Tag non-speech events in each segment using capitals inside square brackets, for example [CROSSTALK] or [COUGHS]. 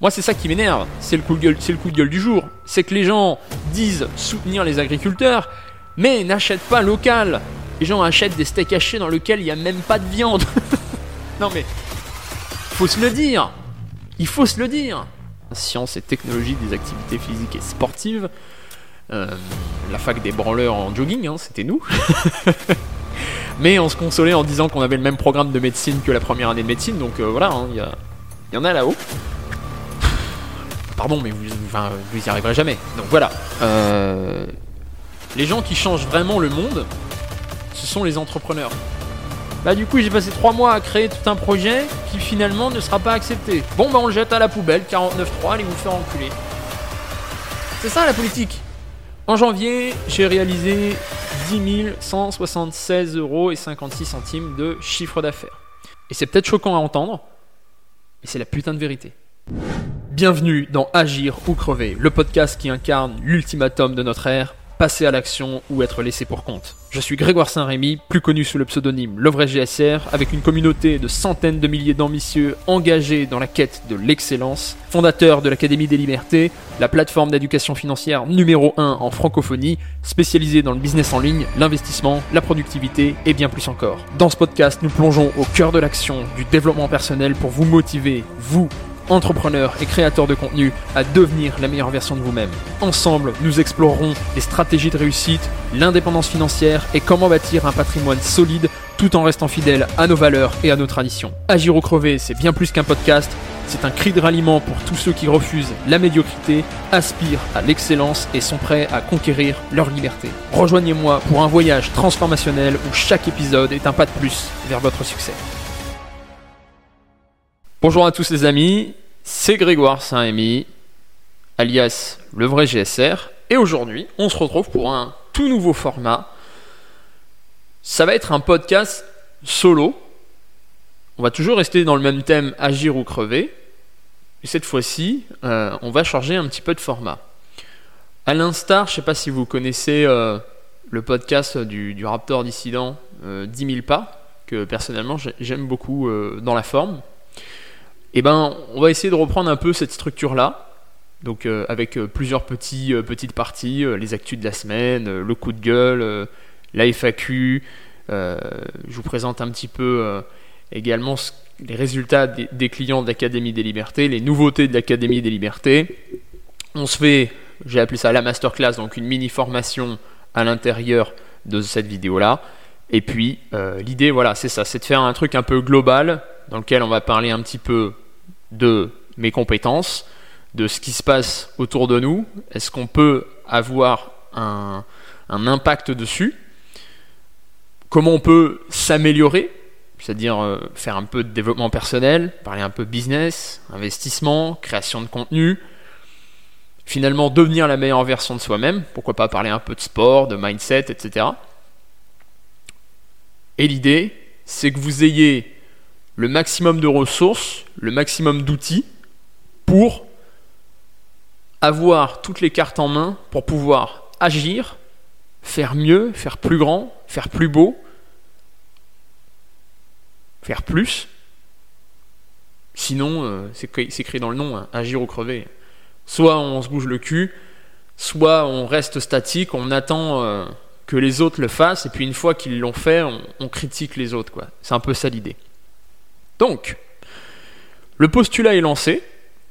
Moi, c'est ça qui m'énerve. C'est le, coup de gueule, du jour. C'est que les gens disent soutenir les agriculteurs, mais n'achètent pas local. Les gens achètent des steaks hachés dans lesquels il n'y a même pas de viande. [LAUGHS] non mais, faut se le dire. Il faut se le dire. Science et technologie des activités physiques et sportives. Euh, la fac des branleurs en jogging, hein, c'était nous. [LAUGHS] mais on se consolait en disant qu'on avait le même programme de médecine que la première année de médecine, donc euh, voilà, hein, il y en a là-haut. Pardon, mais vous, y arriverez jamais. Donc voilà. Euh, les gens qui changent vraiment le monde, ce sont les entrepreneurs. Bah du coup j'ai passé 3 mois à créer tout un projet qui finalement ne sera pas accepté. Bon bah on le jette à la poubelle, 49.3, allez vous faire enculer. C'est ça la politique. En janvier, j'ai réalisé 10 176 euros et 56 centimes de chiffre d'affaires. Et c'est peut-être choquant à entendre, mais c'est la putain de vérité. Bienvenue dans Agir ou crever, le podcast qui incarne l'ultimatum de notre ère, passer à l'action ou être laissé pour compte. Je suis Grégoire Saint-Rémy, plus connu sous le pseudonyme Le Vrai GSR, avec une communauté de centaines de milliers d'ambitieux engagés dans la quête de l'excellence, fondateur de l'Académie des Libertés, la plateforme d'éducation financière numéro 1 en francophonie, spécialisée dans le business en ligne, l'investissement, la productivité et bien plus encore. Dans ce podcast, nous plongeons au cœur de l'action, du développement personnel pour vous motiver, vous, entrepreneurs et créateurs de contenu à devenir la meilleure version de vous-même. Ensemble, nous explorerons les stratégies de réussite, l'indépendance financière et comment bâtir un patrimoine solide tout en restant fidèle à nos valeurs et à nos traditions. Agir ou crever, c'est bien plus qu'un podcast, c'est un cri de ralliement pour tous ceux qui refusent la médiocrité, aspirent à l'excellence et sont prêts à conquérir leur liberté. Rejoignez-moi pour un voyage transformationnel où chaque épisode est un pas de plus vers votre succès. Bonjour à tous les amis, c'est Grégoire Saint-Rémy, alias le vrai GSR, et aujourd'hui on se retrouve pour un tout nouveau format. Ça va être un podcast solo. On va toujours rester dans le même thème agir ou crever. Et cette fois-ci, euh, on va changer un petit peu de format. À l'instar, je ne sais pas si vous connaissez euh, le podcast du, Raptor dissident euh, 10 000 pas, que personnellement j'aime beaucoup euh, dans la forme et eh ben, on va essayer de reprendre un peu cette structure-là. Donc euh, avec euh, plusieurs euh, petites parties, les actus de la semaine, le coup de gueule, la FAQ. je vous présente un petit peu également les résultats des, des clients de l'Académie des Libertés, les nouveautés de l'Académie des Libertés. On se fait, j'ai appelé ça la masterclass, donc une mini formation à l'intérieur de cette vidéo-là. Et puis l'idée, voilà, c'est ça, c'est de faire un truc un peu global dans lequel on va parler un petit peu de mes compétences, de ce qui se passe autour de nous. Est-ce qu'on peut avoir un, impact dessus? Comment on peut s'améliorer? C'est-à-dire euh, faire un peu de développement personnel, parler un peu business, investissement, création de contenu, finalement devenir la meilleure version de soi-même, pourquoi pas parler un peu de sport, de mindset, etc. Et l'idée, c'est que vous ayez le maximum de ressources, le maximum d'outils pour avoir toutes les cartes en main pour pouvoir agir, faire mieux, faire plus grand, faire plus beau, faire plus. Sinon, euh, c'est écrit dans le nom, hein, agir ou crever. Soit on se bouge le cul, soit on reste statique, on attend euh, que les autres le fassent, et puis une fois qu'ils l'ont fait, on, on critique les autres. C'est un peu ça l'idée. Donc, le postulat est lancé.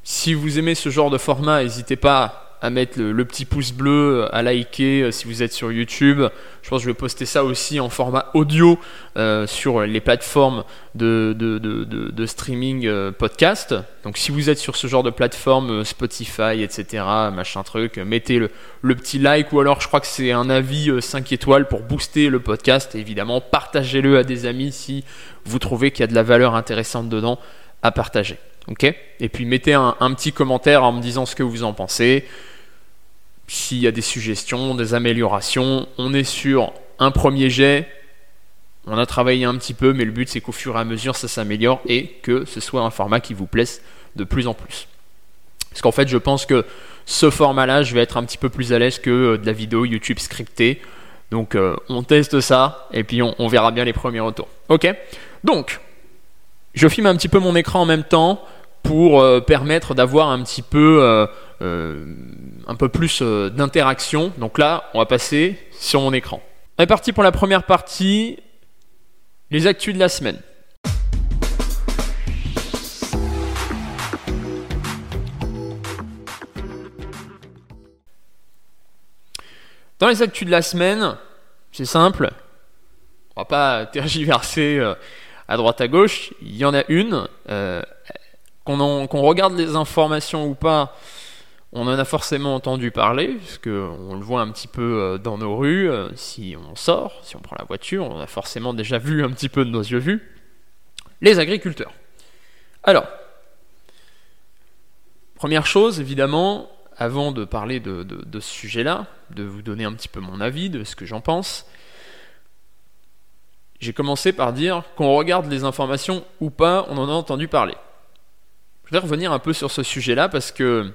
Si vous aimez ce genre de format, n'hésitez pas à mettre le, petit pouce bleu, à liker euh, si vous êtes sur YouTube. Je pense que je vais poster ça aussi en format audio euh, sur les plateformes de, streaming euh, podcast. Donc si vous êtes sur ce genre de plateforme, Spotify, etc., machin truc, mettez le, le petit like ou alors je crois que c'est un avis 5 étoiles pour booster le podcast. Et évidemment, partagez-le à des amis si vous trouvez qu'il y a de la valeur intéressante dedans à partager. Ok Et puis mettez un, petit commentaire en me disant ce que vous en pensez. S'il y a des suggestions, des améliorations, on est sur un premier jet. On a travaillé un petit peu, mais le but c'est qu'au fur et à mesure ça s'améliore et que ce soit un format qui vous plaise de plus en plus. Parce qu'en fait, je pense que ce format-là, je vais être un petit peu plus à l'aise que euh, de la vidéo YouTube scriptée. Donc, euh, on teste ça et puis on, on verra bien les premiers retours. Ok Donc, je filme un petit peu mon écran en même temps pour euh, permettre d'avoir un petit peu, euh, euh, un peu plus d'interaction. Donc là, on va passer sur mon écran. On est parti pour la première partie, les actus de la semaine. Dans les actus de la semaine, c'est simple. On va pas [LAUGHS] tergiverser à droite à gauche. Il y en a une. Qu'on regarde les informations ou pas, on en a forcément entendu parler, parce que on le voit un petit peu euh, dans nos rues. euh, si on sort, si on prend la voiture, on a forcément déjà vu un petit peu de nos yeux vus. Les agriculteurs. Alors, première chose, évidemment, avant de parler de ce sujet-là, de vous donner un petit peu mon avis, de ce que j'en pense, j'ai commencé par dire qu'on regarde les informations ou pas, on en a entendu parler. Je voudrais revenir un peu sur ce sujet-là parce que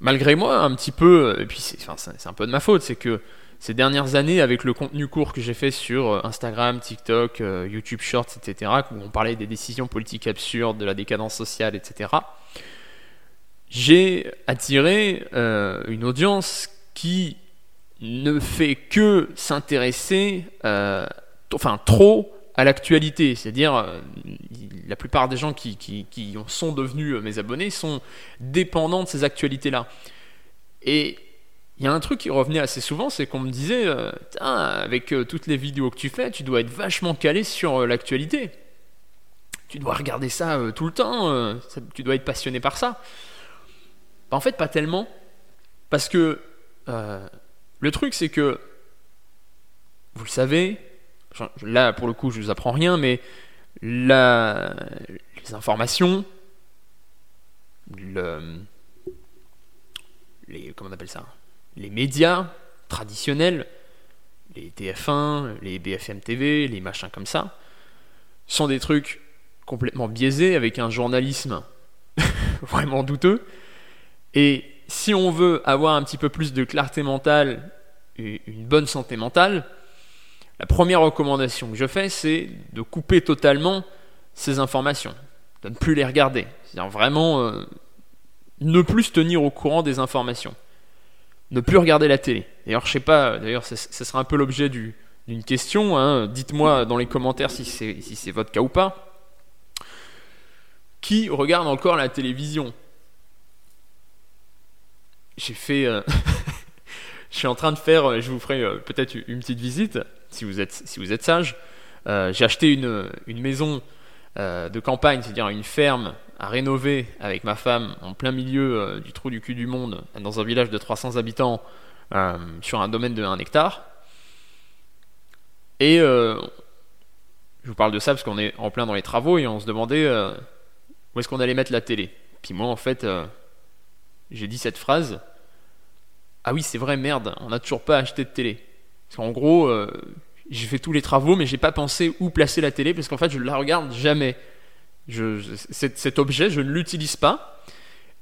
malgré moi, un petit peu, et puis c'est enfin, un peu de ma faute, c'est que ces dernières années, avec le contenu court que j'ai fait sur euh, Instagram, TikTok, euh, YouTube Shorts, etc., où on parlait des décisions politiques absurdes, de la décadence sociale, etc., j'ai attiré euh, une audience qui ne fait que s'intéresser, enfin trop, à l'actualité. C'est-à-dire, euh, la plupart des gens qui, qui- qui sont devenus euh, mes abonnés sont dépendants de ces actualités-là. Et il y a un truc qui revenait assez souvent, c'est qu'on me disait, euh, avec toutes les vidéos que tu fais, tu dois être vachement calé sur l'actualité. Tu dois regarder ça tout le temps, tu dois être passionné par ça. Bah, en fait, pas tellement. Parce que le truc, c'est que, vous le savez, là pour le coup, je vous apprends rien, mais les informations, le, les, comment on appelle ça Les médias traditionnels, les TF1, les BFM TV, les machins comme ça, sont des trucs complètement biaisés avec un journalisme [LAUGHS] vraiment douteux. Et si on veut avoir un petit peu plus de clarté mentale et une bonne santé mentale, la première recommandation que je fais, c'est de couper totalement ces informations, de ne plus les regarder. C'est-à-dire vraiment euh, ne plus se tenir au courant des informations, ne plus regarder la télé. D'ailleurs, je sais pas, d'ailleurs, ce sera un peu l'objet du- d'une question. hein. Dites-moi dans les commentaires si c'est votre cas ou pas. Qui regarde encore la télévision? J'ai fait. euh, [LAUGHS] je suis en train de faire. euh, Je vous ferai peut-être une petite visite si vous êtes si vous êtes sage. Euh, j'ai acheté une, une maison euh, de campagne, c'est-à-dire une ferme à rénover avec ma femme en plein milieu euh, du trou du cul du monde, dans un village de 300 habitants, sur un domaine de 1 hectare. Et je vous parle de ça parce qu'on est en plein dans les travaux et on se demandait où est-ce qu'on allait mettre la télé. Puis moi, en fait, j'ai dit cette phrase. Ah oui, c'est vrai, merde, on n'a toujours pas acheté de télé. Parce qu'en gros, euh, j'ai fait tous les travaux, mais j'ai pas pensé où placer la télé parce qu'en fait, je la regarde jamais. Cet, objet, je ne l'utilise pas.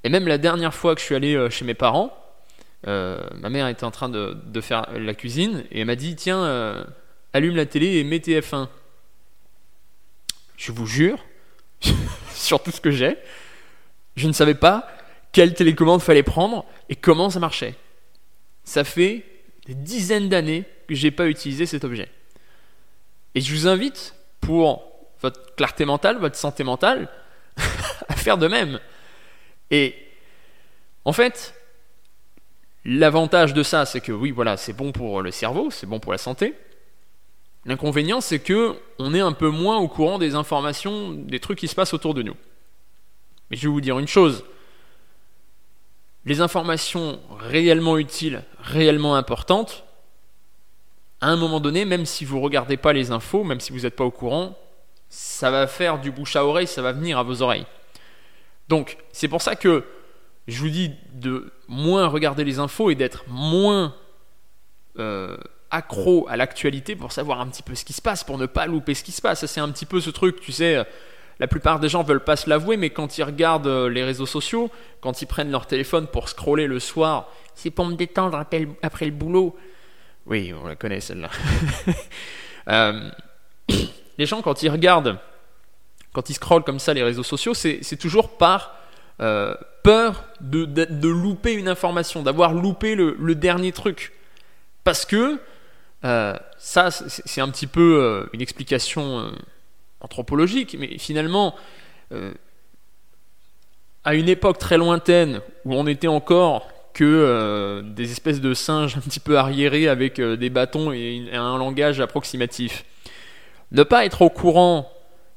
Et même la dernière fois que je suis allé euh, chez mes parents, euh, ma mère était en train de, faire la cuisine et elle m'a dit Tiens, allume la télé et mets TF1. Je vous jure, [LAUGHS] sur tout ce que j'ai, je ne savais pas quelle télécommande fallait prendre et comment ça marchait. Ça fait des dizaines d'années que j'ai pas utilisé cet objet. Et je vous invite, pour votre clarté mentale, votre santé mentale, [LAUGHS] à faire de même. Et en fait, l'avantage de ça, c'est que oui, voilà, c'est bon pour le cerveau, c'est bon pour la santé. L'inconvénient, c'est que on est un peu moins au courant des informations, des trucs qui se passent autour de nous. Mais je vais vous dire une chose. Les informations réellement utiles, réellement importantes, à un moment donné, même si vous ne regardez pas les infos, même si vous n'êtes pas au courant, ça va faire du bouche à oreille, ça va venir à vos oreilles. Donc, c'est pour ça que je vous dis de moins regarder les infos et d'être moins euh, accro à l'actualité pour savoir un petit peu ce qui se passe, pour ne pas louper ce qui se passe. C'est un petit peu ce truc, tu sais. euh, La plupart des gens veulent pas se l'avouer, mais quand ils regardent euh, les réseaux sociaux, quand ils prennent leur téléphone pour scroller le soir, c'est pour me détendre après le boulot. Oui, on la connaît celle-là. [LAUGHS] Euh, [COUGHS] les gens, quand ils regardent, quand ils scrollent comme ça les réseaux sociaux, c'est toujours par euh, peur de, de, louper une information, d'avoir loupé le, dernier truc. Parce que euh, ça, c'est un petit peu une explication anthropologique, mais finalement, à une époque très lointaine où on était encore que des espèces de singes un petit peu arriérés avec des bâtons et un langage approximatif. Ne pas être au courant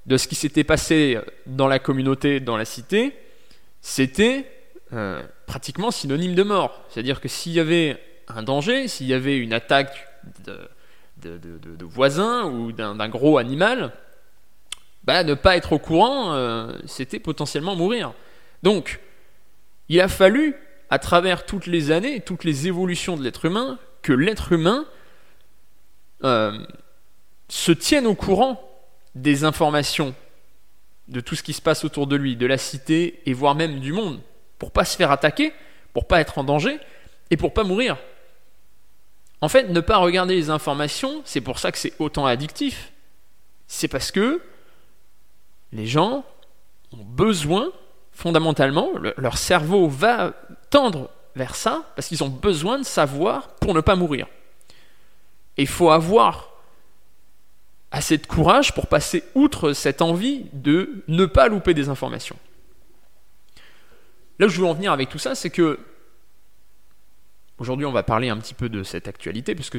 de ce qui s'était passé dans la communauté, dans la cité, c'était euh, pratiquement synonyme de mort. C'est-à-dire que s'il y avait un danger, s'il y avait une attaque de, de, voisins ou d'un gros animal, bah, ne pas être au courant, euh, c'était potentiellement mourir. Donc, il a fallu, à travers toutes les années, toutes les évolutions de l'être humain, que l'être humain euh, se tienne au courant des informations de tout ce qui se passe autour de lui, de la cité et voire même du monde, pour pas se faire attaquer, pour pas être en danger et pour pas mourir. En fait, ne pas regarder les informations, c'est pour ça que c'est autant addictif. C'est parce que les gens ont besoin, fondamentalement, leur cerveau va tendre vers ça parce qu'ils ont besoin de savoir pour ne pas mourir. Et il faut avoir assez de courage pour passer outre cette envie de ne pas louper des informations. Là où je veux en venir avec tout ça, c'est que aujourd'hui on va parler un petit peu de cette actualité, puisque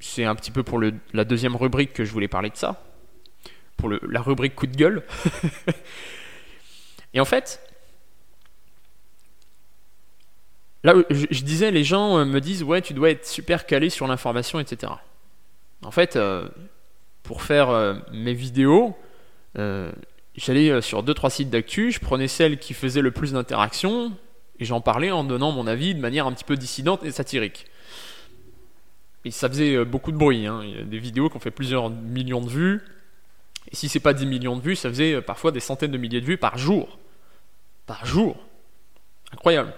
c'est un petit peu pour la deuxième rubrique que je voulais parler de ça, pour la rubrique coup de gueule. [LAUGHS] Et en fait, là je, je, disais, les gens euh, me disent ouais tu dois être super calé sur l'information, etc. En fait, euh, pour faire euh, mes vidéos, j'allais sur 2-3 sites d'actu, je prenais celles qui faisaient le plus d'interactions, et j'en parlais en donnant mon avis de manière un petit peu dissidente et satirique. Et ça faisait beaucoup de bruit, hein. il y a des vidéos qui ont fait plusieurs millions de vues, et si c'est pas 10 millions de vues, ça faisait parfois des centaines de milliers de vues par jour. Par jour. Incroyable.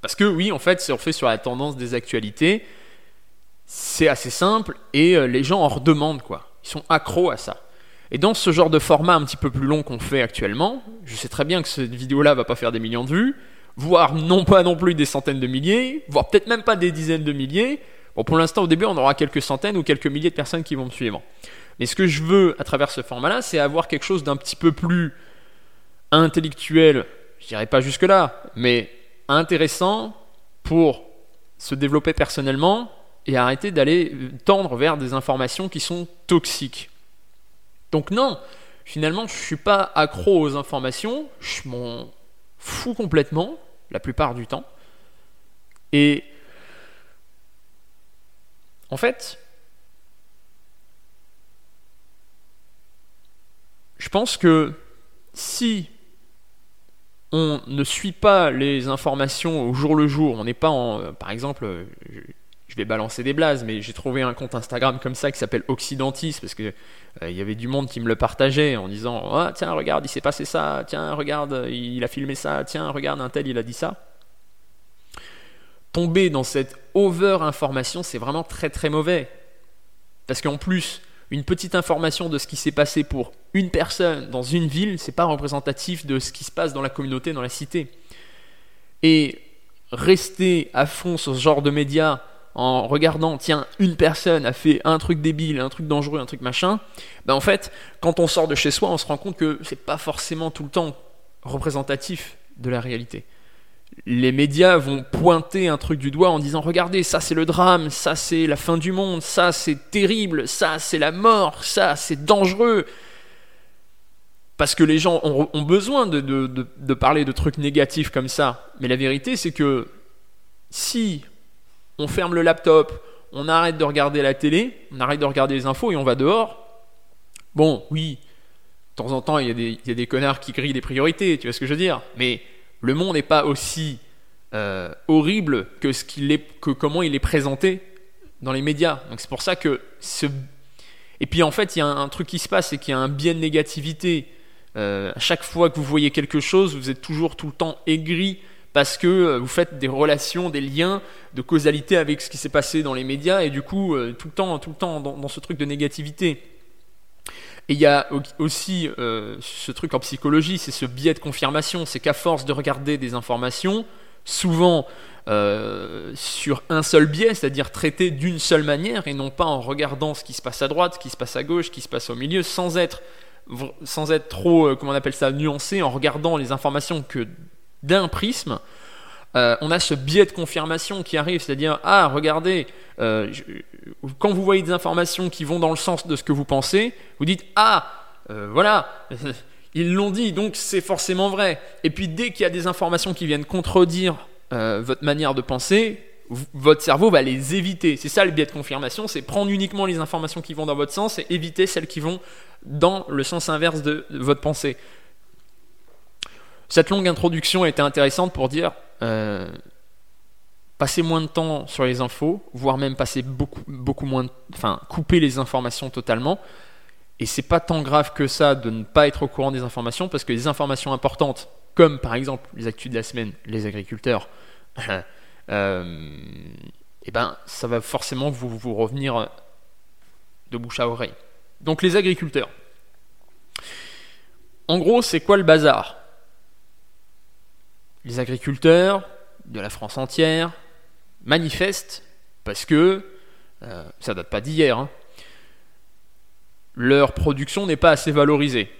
Parce que oui, en fait, fait sur la tendance des actualités, c'est assez simple et euh, les gens en redemandent quoi. Ils sont accros à ça. Et dans ce genre de format un petit peu plus long qu'on fait actuellement, je sais très bien que cette vidéo-là va pas faire des millions de vues, voire non pas non plus des centaines de milliers, voire peut-être même pas des dizaines de milliers. Bon, pour l'instant, au début, on aura quelques centaines ou quelques milliers de personnes qui vont me suivre. Mais ce que je veux à travers ce format-là, c'est avoir quelque chose d'un petit peu plus intellectuel, je dirais pas jusque-là, mais intéressant pour se développer personnellement et arrêter d'aller tendre vers des informations qui sont toxiques. Donc non, finalement, je ne suis pas accro aux informations, je m'en fous complètement, la plupart du temps. Et en fait, je pense que si on ne suit pas les informations au jour le jour, on n'est pas en, par exemple, je vais balancer des blazes, mais j'ai trouvé un compte Instagram comme ça qui s'appelle Occidentis parce que euh, y avait du monde qui me le partageait en disant ah, tiens regarde il s'est passé ça, tiens regarde il a filmé ça, tiens regarde un tel il a dit ça. Tomber dans cette over information c'est vraiment très très mauvais parce qu'en plus une petite information de ce qui s'est passé pour une personne dans une ville c'est pas représentatif de ce qui se passe dans la communauté dans la cité et rester à fond sur ce genre de médias en regardant, tiens, une personne a fait un truc débile, un truc dangereux, un truc machin, ben en fait, quand on sort de chez soi, on se rend compte que c'est pas forcément tout le temps représentatif de la réalité. Les médias vont pointer un truc du doigt en disant regardez, ça c'est le drame, ça c'est la fin du monde, ça c'est terrible, ça c'est la mort, ça c'est dangereux. Parce que les gens ont, besoin de, parler de trucs négatifs comme ça. Mais la vérité c'est que si on ferme le laptop, on arrête de regarder la télé, on arrête de regarder les infos et on va dehors. Bon, oui, de temps en temps, il y, a des, connards qui grillent des priorités, tu vois ce que je veux dire Mais le monde n'est pas aussi euh, horrible que, ce qu'il est, que comment il est présenté dans les médias. Donc c'est pour ça que ce... Et puis en fait, il y a un, truc qui se passe, c'est qu'il y a un biais de négativité. Euh, à chaque fois que vous voyez quelque chose, vous êtes toujours tout le temps aigri parce que euh, vous faites des relations, des liens de causalité avec ce qui s'est passé dans les médias et du coup euh, tout le temps, tout le temps dans, ce truc de négativité. Et il y a aussi euh, ce truc en psychologie, c'est ce biais de confirmation, c'est qu'à force de regarder des informations, souvent euh, sur un seul biais, c'est-à-dire traité d'une seule manière, et non pas en regardant ce qui se passe à droite, ce qui se passe à gauche, ce qui se passe au milieu, sans être, sans être trop, euh, comment on appelle ça, nuancé, en regardant les informations que d'un prisme, on a ce biais de confirmation qui arrive, c'est-à-dire, ah, regardez, quand vous voyez des informations qui vont dans le sens de ce que vous pensez, vous dites Ah, euh, voilà, [LAUGHS] ils l'ont dit, donc c'est forcément vrai. Et puis dès qu'il y a des informations qui viennent contredire euh, votre manière de penser, votre cerveau va les éviter. C'est ça le biais de confirmation, c'est prendre uniquement les informations qui vont dans votre sens et éviter celles qui vont dans le sens inverse de, votre pensée. Cette longue introduction était intéressante pour dire euh, passer moins de temps sur les infos, voire même passer beaucoup, beaucoup moins, enfin, couper les informations totalement. Et c'est pas tant grave que ça de ne pas être au courant des informations, parce que les informations importantes, comme par exemple les actus de la semaine, les agriculteurs, [LAUGHS] euh, eh ben, ça va forcément vous, vous revenir de bouche à oreille. Donc les agriculteurs. En gros, c'est quoi le bazar? Les agriculteurs de la France entière, manifestent parce que, euh, ça date pas d'hier, hein, leur production n'est pas assez valorisée.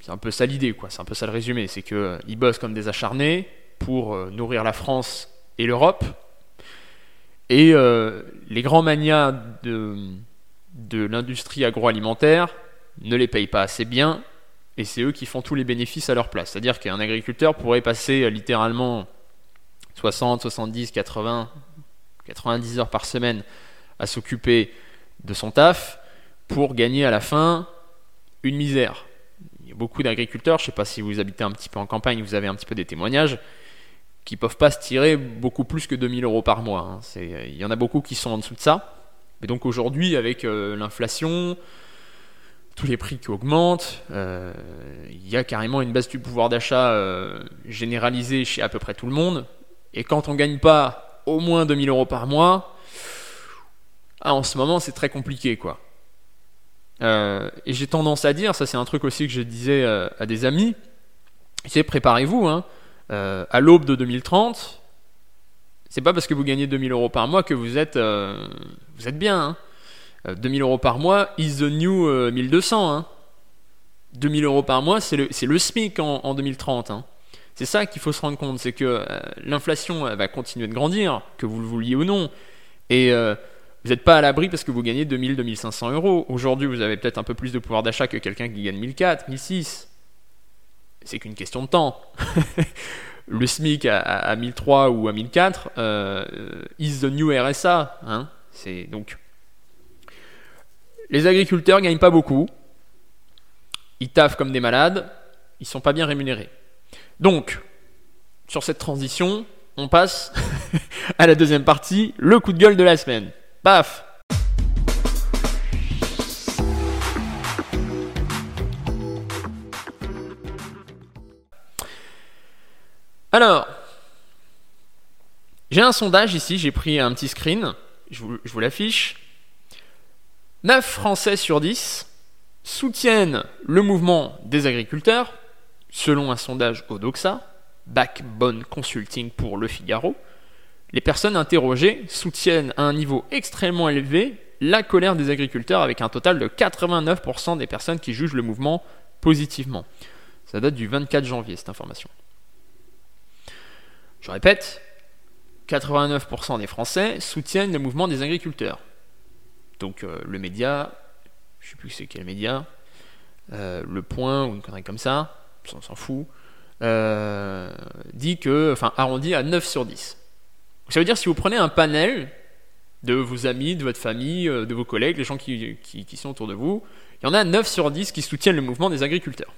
C'est un peu ça l'idée, quoi. C'est un peu ça le résumé. C'est qu'ils euh, bossent comme des acharnés pour euh, nourrir la France et l'Europe. Et les grands manias de l'industrie agroalimentaire ne les payent pas assez bien. Et c'est eux qui font tous les bénéfices à leur place. C'est-à-dire qu'un agriculteur pourrait passer littéralement 60, 70, 80, 90 heures par semaine à s'occuper de son taf pour gagner à la fin une misère. Il y a beaucoup d'agriculteurs, je ne sais pas si vous habitez un petit peu en campagne, vous avez un petit peu des témoignages, qui ne peuvent pas se tirer beaucoup plus que 2000 euros par mois. Hein. Il y en a beaucoup qui sont en dessous de ça. Mais donc aujourd'hui, avec euh, l'inflation, tous les prix qui augmentent, euh, il y a carrément une baisse du pouvoir d'achat euh, généralisée chez à peu près tout le monde. Et quand on gagne pas au moins 2000 euros par mois, ah, en ce moment c'est très compliqué quoi. Euh, et j'ai tendance à dire, ça c'est un truc aussi que je disais euh, à des amis, c'est préparez-vous, hein, euh, à l'aube de 2030, c'est pas parce que vous gagnez 2000 euros par mois que vous êtes, vous êtes bien. Hein. 2000 euros par mois is the new 1200. Hein. 2000 euros par mois, c'est le, le, SMIC en, en 2030. C'est ça qu'il faut se rendre compte, c'est que euh, l'inflation va continuer de grandir, que vous le vouliez ou non. Et euh, vous n'êtes pas à l'abri parce que vous gagnez 2000-2500 euros. Aujourd'hui, vous avez peut-être un peu plus de pouvoir d'achat que quelqu'un qui gagne 1004, 1006. C'est qu'une question de temps. [LAUGHS] le SMIC à, 1003 ou à 1004 euh, is the new RSA. Hein c'est donc les agriculteurs gagnent pas beaucoup. Ils taffent comme des malades. Ils sont pas bien rémunérés. Donc, sur cette transition, on passe [LAUGHS] à la deuxième partie, le coup de gueule de la semaine. Paf Alors, j'ai un sondage ici, j'ai pris un petit screen, je vous, l'affiche. 9 Français sur 10 soutiennent le mouvement des agriculteurs, Selon un sondage Odoxa, Backbone Consulting pour Le Figaro, les personnes interrogées soutiennent à un niveau extrêmement élevé la colère des agriculteurs avec un total de 89% des personnes qui jugent le mouvement positivement. Ça date du 24 janvier cette information. Je répète, 89% des Français soutiennent le mouvement des agriculteurs. Donc euh, le média, je ne sais plus c'est quel média, euh, le point ou une connerie comme ça, on s'en fout, euh, dit que, enfin, arrondi à 9 sur 10. Ça veut dire si vous prenez un panel de vos amis, de votre famille, euh, de vos collègues, les gens qui, qui, sont autour de vous, il y en a 9 sur 10 qui soutiennent le mouvement des agriculteurs.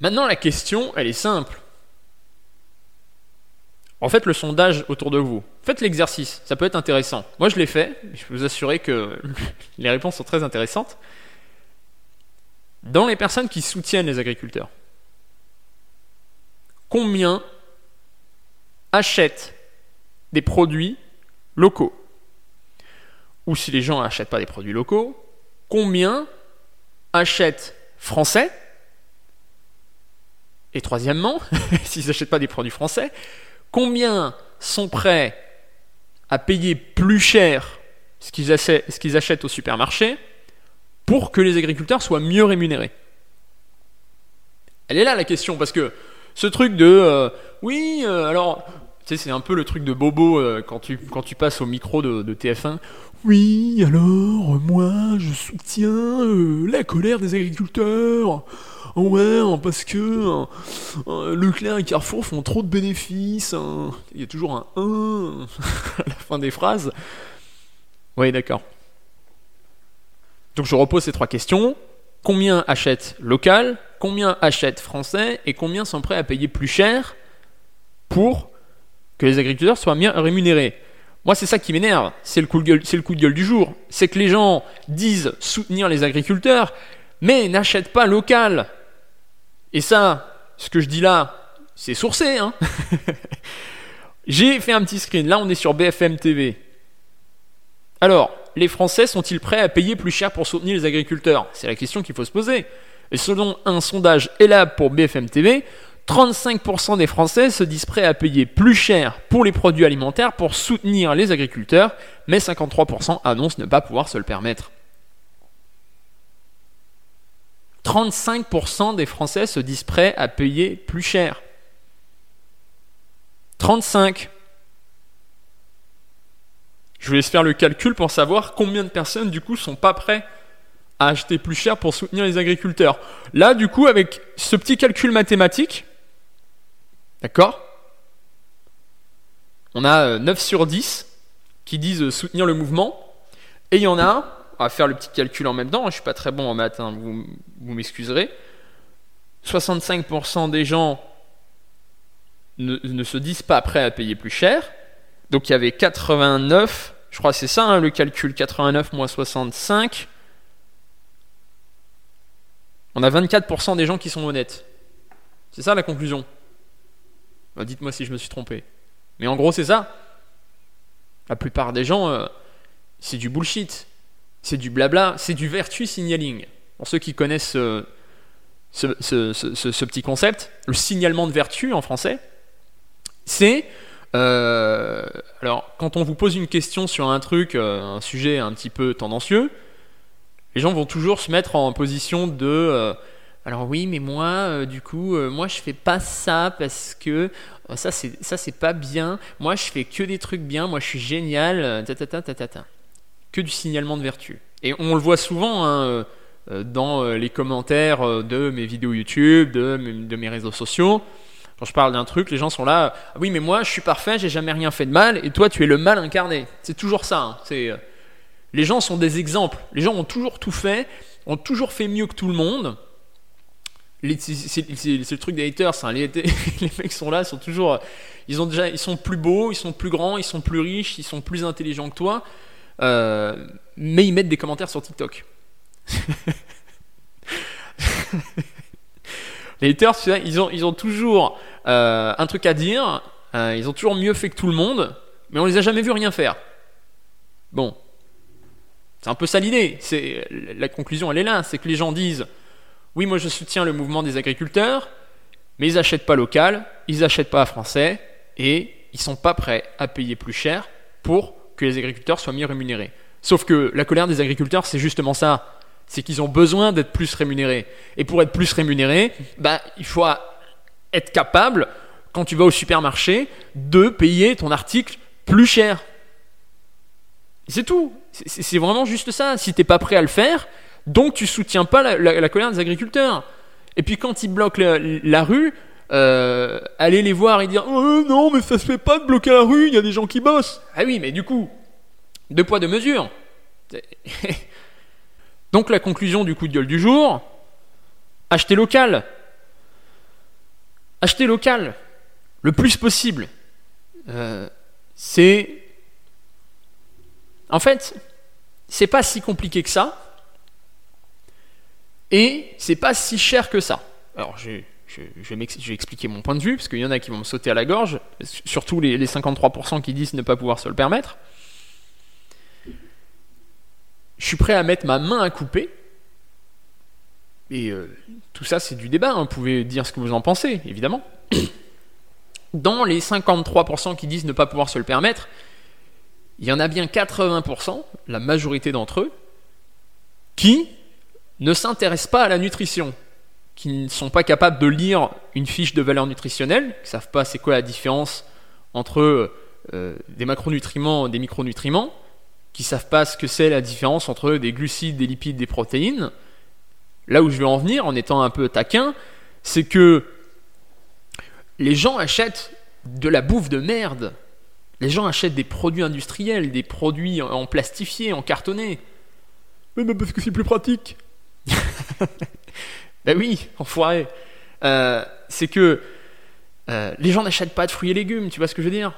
Maintenant, la question, elle est simple. En fait, le sondage autour de vous. Faites l'exercice, ça peut être intéressant. Moi, je l'ai fait, je peux vous assurer que [LAUGHS] les réponses sont très intéressantes dans les personnes qui soutiennent les agriculteurs, combien achètent des produits locaux? Ou si les gens n'achètent pas des produits locaux, combien achètent français? Et troisièmement, [LAUGHS] s'ils n'achètent pas des produits français, combien sont prêts à payer plus cher ce qu'ils achètent, au supermarché? Pour que les agriculteurs soient mieux rémunérés Elle est là la question, parce que ce truc de euh, oui, euh, alors tu sais, c'est un peu le truc de Bobo euh, quand, tu, quand tu passes au micro de, de TF1. Oui, alors, moi, je soutiens la colère des agriculteurs. Ouais, parce que Leclerc et Carrefour font trop de bénéfices. Hein. Il y a toujours un 1 [LAUGHS] à la fin des phrases. Oui, d'accord. Donc je repose ces trois questions. Combien achètent local Combien achètent français Et combien sont prêts à payer plus cher pour que les agriculteurs soient bien rémunérés? Moi, c'est ça qui m'énerve. C'est le, coup de gueule, c'est le coup de gueule du jour. C'est que les gens disent soutenir les agriculteurs, mais n'achètent pas local. Et ça, ce que je dis là, c'est sourcé. Hein [LAUGHS] J'ai fait un petit screen. Là, on est sur BFM TV. Alors, les Français sont-ils prêts à payer plus cher pour soutenir les agriculteurs? C'est la question qu'il faut se poser. Et selon un sondage ELAB pour BFM TV, 35% des Français se disent prêts à payer plus cher pour les produits alimentaires pour soutenir les agriculteurs, mais 53% annoncent ne pas pouvoir se le permettre. 35% des Français se disent prêts à payer plus cher. 35. Je vous laisse faire le calcul pour savoir combien de personnes du coup sont pas prêts à acheter plus cher pour soutenir les agriculteurs. Là, du coup, avec ce petit calcul mathématique, d'accord On a 9 euh, sur 10 qui disent euh, soutenir le mouvement, et il y en a, on va faire le petit calcul en même temps, je suis pas très bon en maths, hein, vous, vous m'excuserez, 65% des gens ne, ne se disent pas prêts à payer plus cher, donc il y avait 89 je crois que c'est ça hein, le calcul. 89 moins 65. On a 24% des gens qui sont honnêtes. C'est ça la conclusion. Bah, dites-moi si je me suis trompé. Mais en gros, c'est ça. La plupart des gens, euh, c'est du bullshit. C'est du blabla. C'est du vertu signaling. Pour ceux qui connaissent euh, ce, ce, petit concept, le signalement de vertu en français, c'est euh, alors, quand on vous pose une question sur un truc, euh, un sujet un petit peu tendancieux, les gens vont toujours se mettre en position de euh, alors oui, mais moi, du coup, moi je fais pas ça parce que ça c'est ça c'est pas bien. Moi je fais que des trucs bien. Moi je suis génial. Ta, ta, ta, ta, Que du signalement de vertu. Et on le voit souvent hein, dans les commentaires de mes vidéos YouTube, de, de mes réseaux sociaux. Quand je parle d'un truc, les gens sont là. Ah oui, mais moi, je suis parfait, j'ai jamais rien fait de mal, et toi, tu es le mal incarné. C'est toujours ça. Hein. Euh, les gens sont des exemples. Les gens ont toujours tout fait, ont toujours fait mieux que tout le monde. C'est le truc des haters. Hein. Les, [LAUGHS] mecs sont là, sont toujours. Ils ont déjà, ils sont plus beaux, ils sont plus grands, ils sont plus riches, ils sont plus intelligents que toi. Euh, mais ils mettent des commentaires sur TikTok. [LAUGHS] Les haters, ils ont, toujours euh, un truc à dire, euh, ils ont toujours mieux fait que tout le monde, mais on les a jamais vus rien faire. Bon. C'est un peu ça l'idée. La conclusion, elle est là. C'est que les gens disent Oui, moi je soutiens le mouvement des agriculteurs, mais ils n'achètent pas local, ils n'achètent pas français, et ils sont pas prêts à payer plus cher pour que les agriculteurs soient mieux rémunérés. Sauf que la colère des agriculteurs, c'est justement ça c'est qu'ils ont besoin d'être plus rémunérés. Et pour être plus rémunérés, bah, il faut être capable, quand tu vas au supermarché, de payer ton article plus cher. C'est tout. C'est vraiment juste ça. Si tu n'es pas prêt à le faire, donc tu soutiens pas la, colère des agriculteurs. Et puis quand ils bloquent la, rue, euh, aller les voir et dire oh, non mais ça se fait pas de bloquer la rue, il y a des gens qui bossent. Ah oui, mais du coup, deux poids deux mesures. Donc la conclusion du coup de gueule du jour, acheter local. Acheter local, le plus possible. Euh, c'est... En fait, c'est pas si compliqué que ça. Et c'est pas si cher que ça. Alors, je, vais expliquer mon point de vue, parce qu'il y en a qui vont me sauter à la gorge, surtout les 53% qui disent ne pas pouvoir se le permettre. Je suis prêt à mettre ma main à couper. Et euh, tout ça, c'est du débat. hein. Vous pouvez dire ce que vous en pensez, évidemment. [COUGHS] Dans les 53% qui disent ne pas pouvoir se le permettre, il y en a bien 80%, la majorité d'entre eux, qui ne s'intéressent pas à la nutrition, qui ne sont pas capables de lire une fiche de valeur nutritionnelle, qui ne savent pas c'est quoi la différence entre euh, des macronutriments et des micronutriments, qui ne savent pas ce que c'est la différence entre des glucides, des lipides, des protéines. Là où je vais en venir, en étant un peu taquin, c'est que les gens achètent de la bouffe de merde. Les gens achètent des produits industriels, des produits en plastifié, en cartonné. Mais parce que c'est plus pratique. [LAUGHS] ben oui, enfoiré. Euh, c'est que euh, les gens n'achètent pas de fruits et légumes, tu vois ce que je veux dire?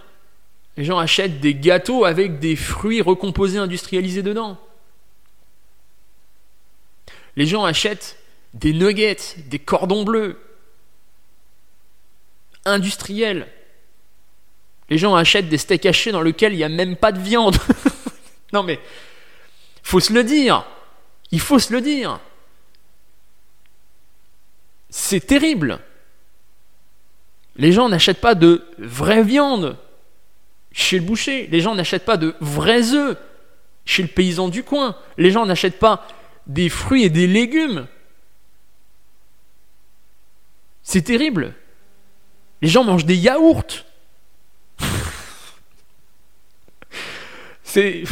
Les gens achètent des gâteaux avec des fruits recomposés industrialisés dedans. Les gens achètent des nuggets, des cordons bleus, industriels. Les gens achètent des steaks hachés dans lesquels il n'y a même pas de viande. [LAUGHS] non mais, faut se le dire. Il faut se le dire. C'est terrible. Les gens n'achètent pas de vraie viande chez le boucher. Les gens n'achètent pas de vrais œufs chez le paysan du coin. Les gens n'achètent pas des fruits et des légumes. C'est terrible. Les gens mangent des yaourts. [LAUGHS] C'est.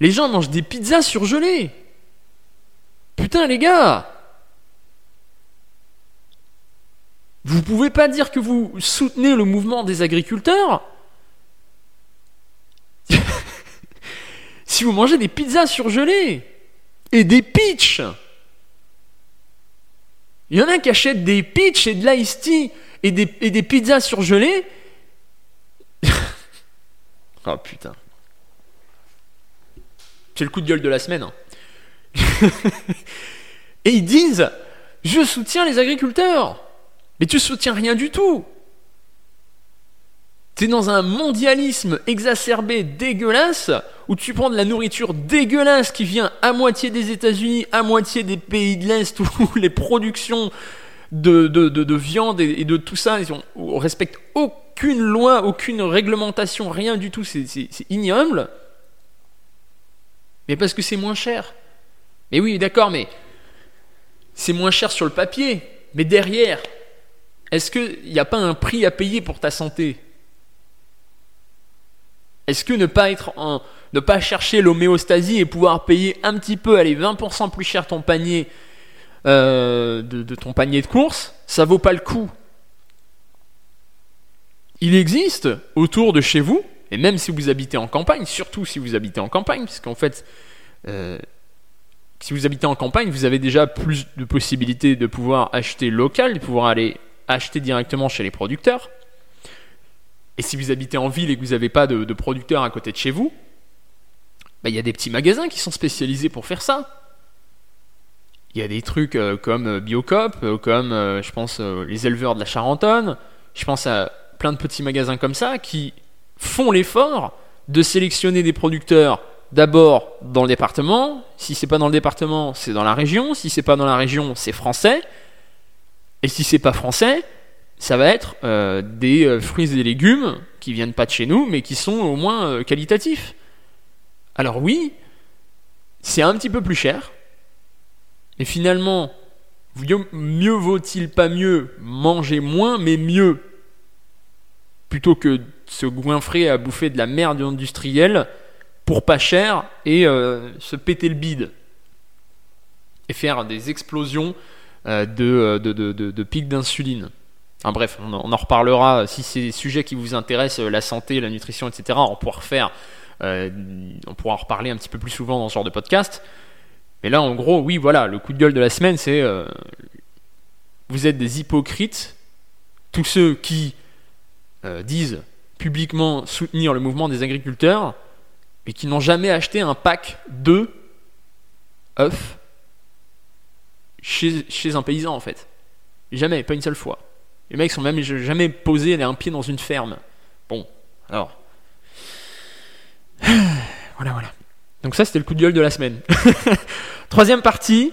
Les gens mangent des pizzas surgelées. Putain, les gars. Vous pouvez pas dire que vous soutenez le mouvement des agriculteurs [LAUGHS] si vous mangez des pizzas surgelées et des pitchs. Il y en a qui achètent des pitchs et de l'ice tea et des, et des pizzas surgelées. [LAUGHS] oh putain. C'est le coup de gueule de la semaine. hein. [LAUGHS] et ils disent Je soutiens les agriculteurs. Mais tu soutiens rien du tout. T'es dans un mondialisme exacerbé, dégueulasse, où tu prends de la nourriture dégueulasse qui vient à moitié des États-Unis, à moitié des pays de l'Est, [LAUGHS] où les productions de, de, de, de viande et, de tout ça, on respecte aucune loi, aucune réglementation, rien du tout, c'est ignoble. Mais parce que c'est moins cher. Mais oui, d'accord, mais c'est moins cher sur le papier. Mais derrière, est-ce qu'il n'y a pas un prix à payer pour ta santé? Est-ce que ne pas chercher l'homéostasie et pouvoir payer un petit peu, allez, 20% plus cher ton panier euh, de, ton panier de course, ça vaut pas le coup? Il existe autour de chez vous, et même si vous habitez en campagne, surtout si vous habitez en campagne, parce qu'en fait, euh, si vous habitez en campagne, vous avez déjà plus de possibilités de pouvoir acheter local, de pouvoir aller acheter directement chez les producteurs. Et si vous habitez en ville et que vous n'avez pas de, producteurs à côté de chez vous, bah, il y a des petits magasins qui sont spécialisés pour faire ça. Il y a des trucs euh, comme euh, Biocop, euh, comme je pense les éleveurs de la Charentonne, je pense à plein de petits magasins comme ça qui font l'effort de sélectionner des producteurs d'abord dans le département, si c'est pas dans le département, c'est dans la région, si c'est pas dans la région, c'est français. Et si c'est pas français, ça va être euh, des euh, fruits et des légumes qui viennent pas de chez nous, mais qui sont au moins euh, qualitatifs. Alors oui, c'est un petit peu plus cher, mais finalement, mieux, vaut-il pas mieux manger moins, mais mieux, plutôt que se goinfrer à bouffer de la merde industrielle pour pas cher et se péter le bide et faire des explosions de, euh, de, de, pics d'insuline. Bref, on, en- reparlera si c'est des sujets qui vous intéressent, euh, la santé, la nutrition, etc. On pourra euh, on pourra en reparler un petit peu plus souvent dans ce genre de podcast. Mais là, en gros, oui, voilà, le coup de gueule de la semaine, c'est euh, vous êtes des hypocrites, tous ceux qui euh, disent publiquement soutenir le mouvement des agriculteurs, mais qui n'ont jamais acheté un pack de œufs chez, un paysan en fait. Jamais, pas une seule fois. Les mecs sont même jamais posés un pied dans une ferme. Bon, alors. [SIGHS] voilà, voilà. Donc ça, c'était le coup de gueule de la semaine. [LAUGHS] Troisième partie,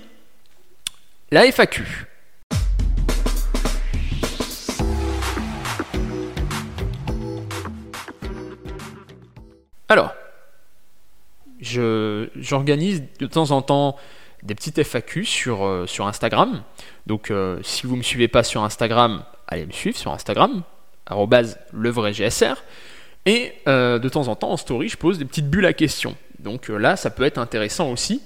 la FAQ. Alors, j'organise de temps en temps des petites FAQ sur, euh, sur Instagram. Donc, euh, si vous ne me suivez pas sur Instagram, allez me suivre sur Instagram, le vrai GSR. Et euh, de temps en temps, en story, je pose des petites bulles à questions. Donc là, ça peut être intéressant aussi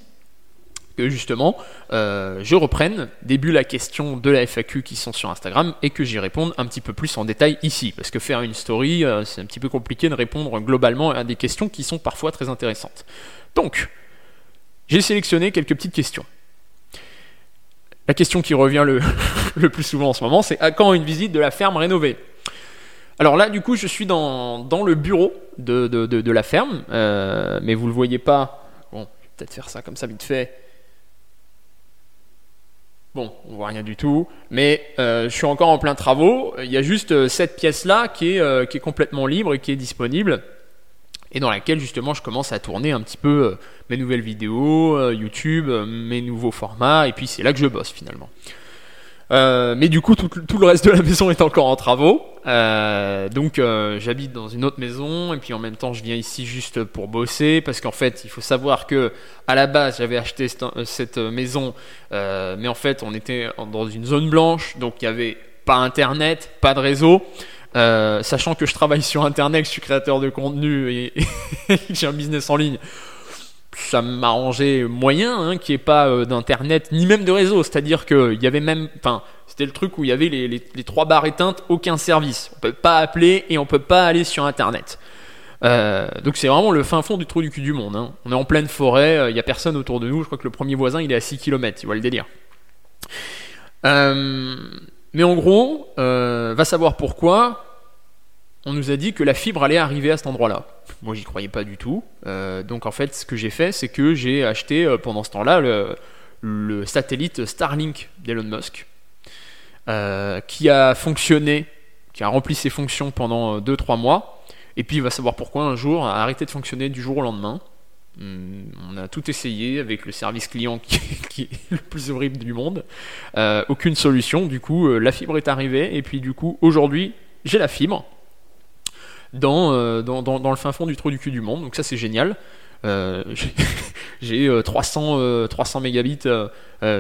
que justement je reprenne des bulles à questions de la FAQ qui sont sur Instagram et que j'y réponde un petit peu plus en détail ici. Parce que faire une story, c'est un petit peu compliqué de répondre globalement à des questions qui sont parfois très intéressantes. Donc, j'ai sélectionné quelques petites questions. La question qui revient le, [LAUGHS] le plus souvent en ce moment, c'est à quand une visite de la ferme rénovée? Alors là, du coup, je suis dans, le bureau de, de, la ferme, euh, mais vous ne le voyez pas. Bon, je vais peut-être faire ça comme ça vite fait. Bon, on voit rien du tout, mais euh, je suis encore en plein travaux. Il y a juste euh, cette pièce-là qui, qui est complètement libre et qui est disponible, et dans laquelle justement je commence à tourner un petit peu mes nouvelles vidéos, YouTube, mes nouveaux formats, et puis c'est là que je bosse finalement. Euh, mais du coup, tout, le reste de la [LAUGHS] maison est encore en travaux. Euh, donc, euh, j'habite dans une autre maison et puis en même temps, je viens ici juste pour bosser parce qu'en fait, il faut savoir que à la base, j'avais acheté cette, maison, mais en fait, on était dans une zone blanche, donc il n'y avait pas internet, pas de réseau. Sachant que je travaille sur internet, je suis créateur de contenu et, [LAUGHS] et j'ai un business en ligne ça m'arrangeait moyen hein, qu'il n'y ait pas euh, d'internet ni même de réseau. C'est-à-dire qu'il y avait même, enfin, c'était le truc où il y avait les, trois barres éteintes, aucun service. On peut pas appeler et on peut pas aller sur internet. Euh, donc c'est vraiment le fin fond du trou du cul du monde. Hein. On est en pleine forêt, euh, il n'y a personne autour de nous. Je crois que le premier voisin il est à 6 km, tu vois le délire. Mais en gros, va savoir pourquoi on nous a dit que la fibre allait arriver à cet endroit-là. Moi, j'y croyais pas du tout. Euh, donc, en fait, ce que j'ai fait, c'est que j'ai acheté euh, pendant ce temps-là le, satellite Starlink d'Elon Musk, euh, qui a fonctionné, qui a rempli ses fonctions pendant 2-3 mois. Et puis, va savoir pourquoi un jour a arrêté de fonctionner du jour au lendemain. Hmm, on a tout essayé avec le service client qui, [LAUGHS] est le plus horrible du monde. aucune solution. Du coup, la fibre est arrivée. Et puis, du coup, aujourd'hui, j'ai la fibre. Euh, dans, le fin fond du trou du cul du monde. Donc ça c'est génial. Euh, j'ai [LAUGHS] 300, euh, 300 mégabits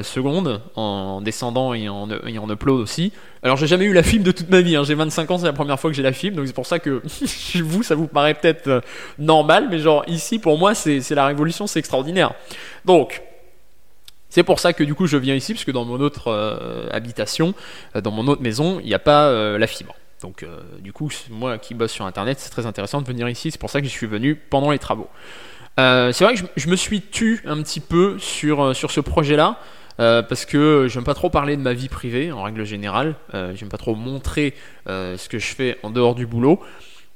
seconde en descendant et en, et en upload aussi. Alors j'ai jamais eu la fibre de toute ma vie, hein. j'ai 25 ans, c'est la première fois que j'ai la fibre, donc c'est pour ça que chez [LAUGHS] vous ça vous paraît peut-être normal, mais genre ici pour moi c'est la révolution, c'est extraordinaire. Donc c'est pour ça que du coup je viens ici, parce que dans mon autre habitation, dans mon autre maison, il n'y a pas la fibre. Donc, euh, du coup, moi qui bosse sur Internet, c'est très intéressant de venir ici. C'est pour ça que je suis venu pendant les travaux. Euh, c'est vrai que je, me suis tu un petit peu sur, euh, sur ce projet-là. parce que j'aime pas trop parler de ma vie privée en règle générale, j'aime pas trop montrer ce que je fais en dehors du boulot,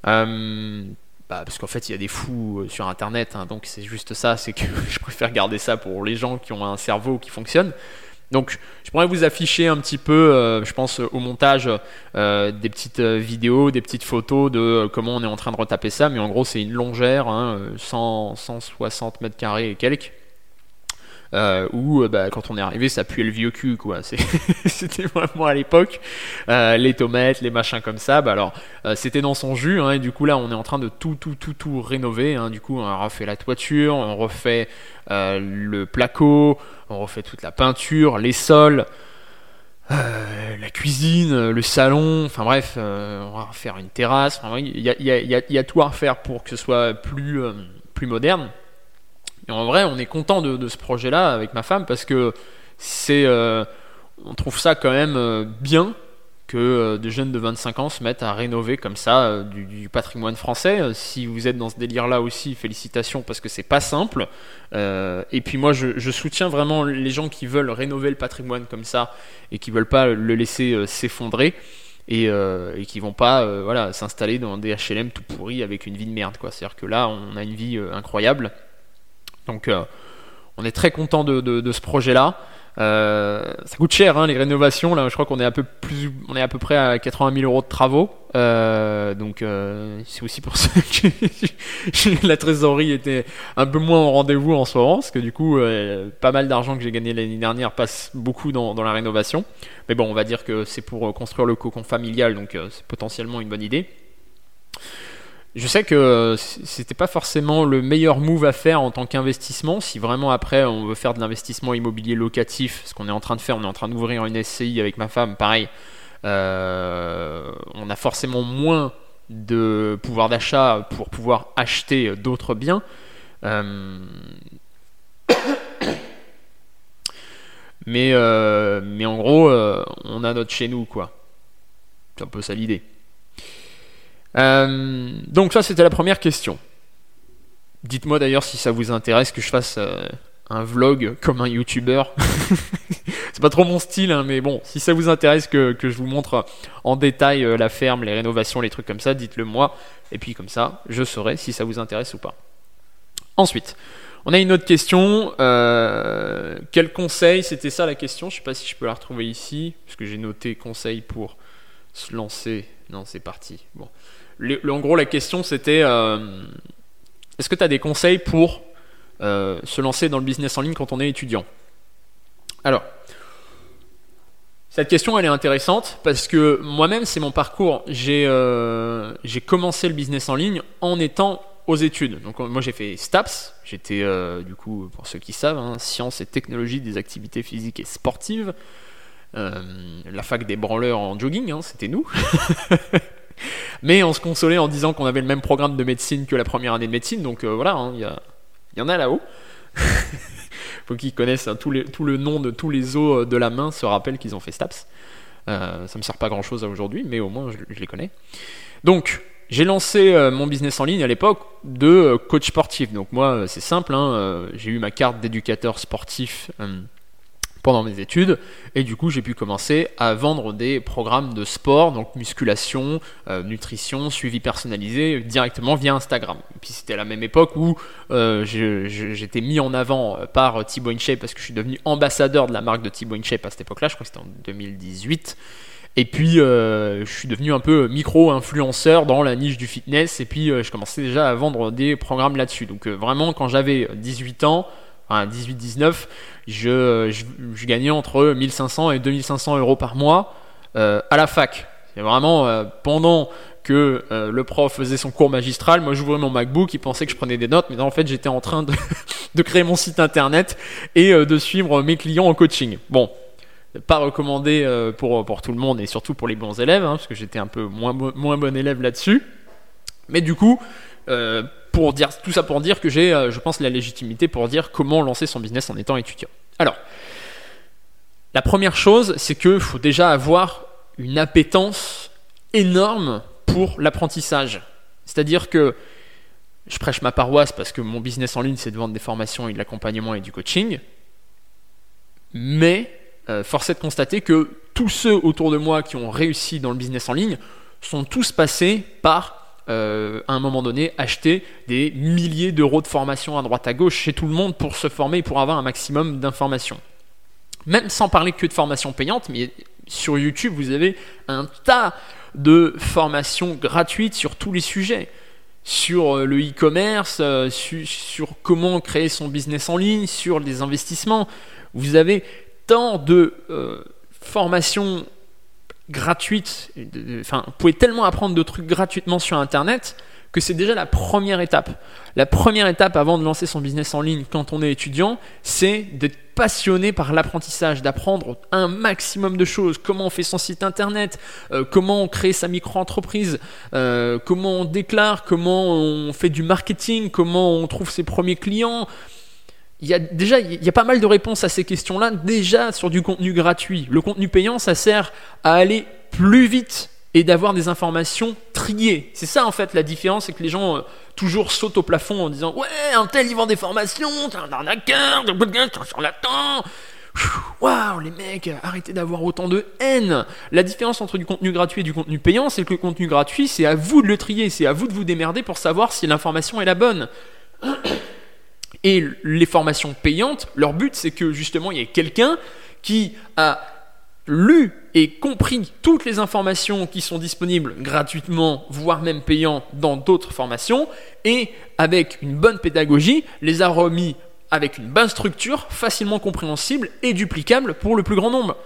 bah, parce qu'en fait il y a des fous sur internet, hein, donc c'est juste ça, c'est que [LAUGHS] je préfère garder ça pour les gens qui ont un cerveau qui fonctionne. Donc, je pourrais vous afficher un petit peu, euh, je pense, au montage, euh, des petites euh, vidéos, des petites photos de comment on est en train de retaper ça. Mais en gros, c'est une longère, 160 mètres carrés et quelques. Euh, où bah, quand on est arrivé ça puait le vieux cul quoi [LAUGHS] c'était vraiment à l'époque les tomates les machins comme ça bah alors c'était dans son jus hein, et du coup là on est en train de tout tout tout tout rénover hein. du coup on refait la toiture on refait le placo on refait toute la peinture, les sols, euh, la cuisine, le salon, enfin bref, euh, on va refaire une terrasse. Il y, a, tout à refaire pour que ce soit plus, euh, plus moderne. Et en vrai, on est content de, ce projet-là avec ma femme parce que c'est, on trouve ça quand même bien que euh, des jeunes de 25 ans se mettent à rénover comme ça euh, du, patrimoine français. Euh, si vous êtes dans ce délire-là aussi, félicitations parce que c'est pas simple. et puis moi, je, soutiens vraiment les gens qui veulent rénover le patrimoine comme ça et qui veulent pas le laisser s'effondrer. Et, et, qui vont pas voilà s'installer dans des HLM tout pourris avec une vie de merde quoi. C'est-à-dire que là on a une vie incroyable. Donc on est très content de, ce projet là. Euh, ça coûte cher hein, les rénovations là. Je crois qu'on est à peu plus, on est à peu près à 80 000 euros de travaux. Euh, donc euh, c'est aussi pour [LAUGHS] ça que [LAUGHS] la trésorerie était un peu moins au rendez-vous en ce moment, parce que du coup pas mal d'argent que j'ai gagné l'année dernière passe beaucoup dans, la rénovation. Mais bon, on va dire que c'est pour construire le cocon familial, donc c'est potentiellement une bonne idée. Je sais que c'était pas forcément le meilleur move à faire en tant qu'investissement. Si vraiment après on veut faire de l'investissement immobilier locatif, ce qu'on est en train de faire, on est en train d'ouvrir une SCI avec ma femme, pareil, euh, on a forcément moins de pouvoir d'achat pour pouvoir acheter d'autres biens. Euh, [COUGHS] mais, euh, mais en gros, on a notre chez nous, quoi. C'est un peu ça l'idée. Euh, donc ça c'était la première question. Dites-moi d'ailleurs si ça vous intéresse que je fasse euh, un vlog comme un youtubeur. [LAUGHS] c'est pas trop mon style, hein, mais bon, si ça vous intéresse que, je vous montre en détail euh, la ferme, les rénovations, les trucs comme ça, dites-le moi. Et puis comme ça, je saurai si ça vous intéresse ou pas. Ensuite, on a une autre question. quel conseil C'était ça la question. Je sais pas si je peux la retrouver ici, parce que j'ai noté conseil pour se lancer. Non, c'est parti. Bon en gros, la question c'était euh, est-ce que tu as des conseils pour euh, se lancer dans le business en ligne quand on est étudiant? Alors, cette question elle est intéressante parce que moi-même, c'est mon parcours. J'ai euh, commencé le business en ligne en étant aux études. Donc moi j'ai fait STAPS, j'étais du coup pour ceux qui savent, hein, sciences et technologies des activités physiques et sportives. la fac des branleurs en jogging, hein, c'était nous. [LAUGHS] Mais on se consolait en disant qu'on avait le même programme de médecine que la première année de médecine, donc euh, voilà, hein, il y, en a là-haut. [LAUGHS] Faut qu'ils connaissent hein, tout, le nom de tous les os euh, de la main, se rappellent qu'ils ont fait STAPS. Euh, ça me sert pas grand chose aujourd'hui, mais au moins je, les connais. Donc, j'ai lancé mon business en ligne à l'époque de coach sportif. Donc moi, c'est simple, hein, j'ai eu ma carte d'éducateur sportif pendant mes études. Et du coup, j'ai pu commencer à vendre des programmes de sport, donc musculation, euh, nutrition, suivi personnalisé directement via Instagram. Et puis c'était à la même époque où euh, j'étais mis en avant par Thibaut InShape parce que je suis devenu ambassadeur de la marque de Thibaut InShape à cette époque-là, je crois que c'était en 2018. Et puis, euh, je suis devenu un peu micro-influenceur dans la niche du fitness. Et puis, je commençais déjà à vendre des programmes là-dessus. Donc, vraiment, quand j'avais 18 ans, 18-19, je, gagnais entre 1500 et 2500 euros par mois euh, à la fac. C'est vraiment euh, pendant que euh, le prof faisait son cours magistral, moi j'ouvrais mon MacBook, il pensait que je prenais des notes, mais en fait j'étais en train de, [LAUGHS] créer mon site internet et de suivre mes clients en coaching. Bon, pas recommandé pour, tout le monde et surtout pour les bons élèves, hein, parce que j'étais un peu moins bon élève là-dessus. Mais du coup, pour dire tout ça pour dire que j'ai, euh, je pense, la légitimité pour dire comment lancer son business en étant étudiant. Alors, la première chose, c'est qu'il faut déjà avoir une appétence énorme pour l'apprentissage. C'est-à-dire que je prêche ma paroisse parce que mon business en ligne, c'est de vendre des formations et de l'accompagnement et du coaching. Mais euh, force est de constater que tous ceux autour de moi qui ont réussi dans le business en ligne sont tous passés par euh, à un moment donné, acheter des milliers d'euros de formation à droite à gauche chez tout le monde pour se former et pour avoir un maximum d'informations. Même sans parler que de formation payante, mais sur YouTube, vous avez un tas de formations gratuites sur tous les sujets. Sur euh, le e-commerce, euh, sur, comment créer son business en ligne, sur les investissements. Vous avez tant de formations gratuite. Enfin, vous pouvez tellement apprendre de trucs gratuitement sur Internet que c'est déjà la première étape. La première étape avant de lancer son business en ligne quand on est étudiant, c'est d'être passionné par l'apprentissage, d'apprendre un maximum de choses. Comment on fait son site internet, euh, comment on crée sa micro-entreprise, euh, comment on déclare, comment on fait du marketing, comment on trouve ses premiers clients, il y a déjà il y a pas mal de réponses à ces questions-là déjà sur du contenu gratuit. Le contenu payant, ça sert à aller plus vite et d'avoir des informations triées. C'est ça en fait la différence, c'est que les gens euh, toujours sautent au plafond en disant ouais un tel il vend des formations, t'es un arnaqueur, t'es sur temps. Waouh les mecs, arrêtez d'avoir autant de haine. La différence entre du contenu gratuit et du contenu payant, c'est que le contenu gratuit, c'est à vous de le trier, c'est à vous de vous démerder pour savoir si l'information est la bonne. Et les formations payantes, leur but c'est que justement il y ait quelqu'un qui a lu et compris toutes les informations qui sont disponibles gratuitement, voire même payant dans d'autres formations, et avec une bonne pédagogie, les a remis avec une bonne structure, facilement compréhensible et duplicable pour le plus grand nombre.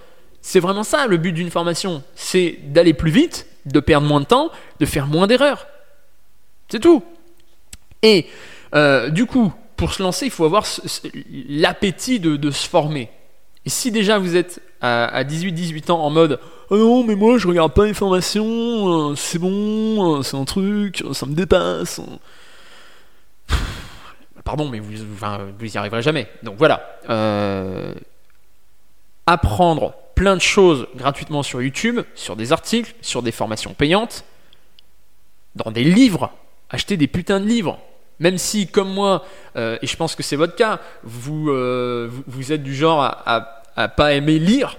C'est vraiment ça le but d'une formation, c'est d'aller plus vite, de perdre moins de temps, de faire moins d'erreurs. C'est tout. Et euh, du coup, pour se lancer, il faut avoir l'appétit de, se former. Et si déjà vous êtes à, 18-18 ans en mode Oh non, mais moi je regarde pas les formations, euh, c'est bon, euh, c'est un truc, ça me dépasse. Pardon, mais vous, vous y arriverez jamais. Donc voilà. apprendre plein de choses gratuitement sur YouTube, sur des articles, sur des formations payantes, dans des livres. Acheter des putains de livres. Même si, comme moi, euh, et je pense que c'est votre cas, vous, euh, vous, êtes du genre à, pas aimer lire,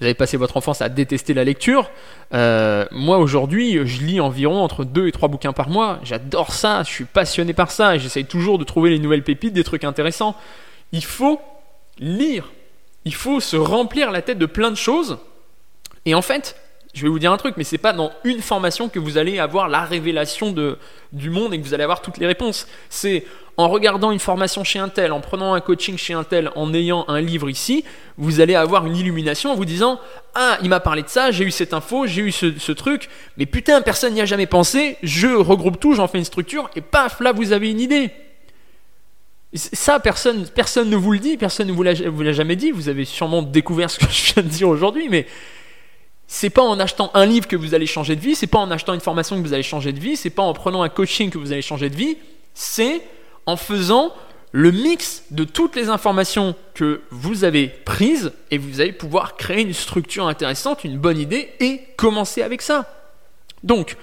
vous avez passé votre enfance à détester la lecture. Euh, moi aujourd'hui, je lis environ entre 2 et 3 bouquins par mois. J'adore ça, je suis passionné par ça j'essaye toujours de trouver les nouvelles pépites, des trucs intéressants. Il faut lire. Il faut se remplir la tête de plein de choses. Et en fait, je vais vous dire un truc, mais c'est pas dans une formation que vous allez avoir la révélation de, du monde et que vous allez avoir toutes les réponses. C'est en regardant une formation chez un tel, en prenant un coaching chez un tel, en ayant un livre ici, vous allez avoir une illumination en vous disant Ah, il m'a parlé de ça, j'ai eu cette info, j'ai eu ce, truc, mais putain, personne n'y a jamais pensé, je regroupe tout, j'en fais une structure, et paf, là vous avez une idée. Ça, personne, personne ne vous le dit, personne ne vous l'a jamais dit, vous avez sûrement découvert ce que je viens de dire aujourd'hui, mais c'est pas en achetant un livre que vous allez changer de vie, c'est pas en achetant une formation que vous allez changer de vie, c'est pas en prenant un coaching que vous allez changer de vie, c'est en faisant le mix de toutes les informations que vous avez prises et vous allez pouvoir créer une structure intéressante, une bonne idée et commencer avec ça. Donc,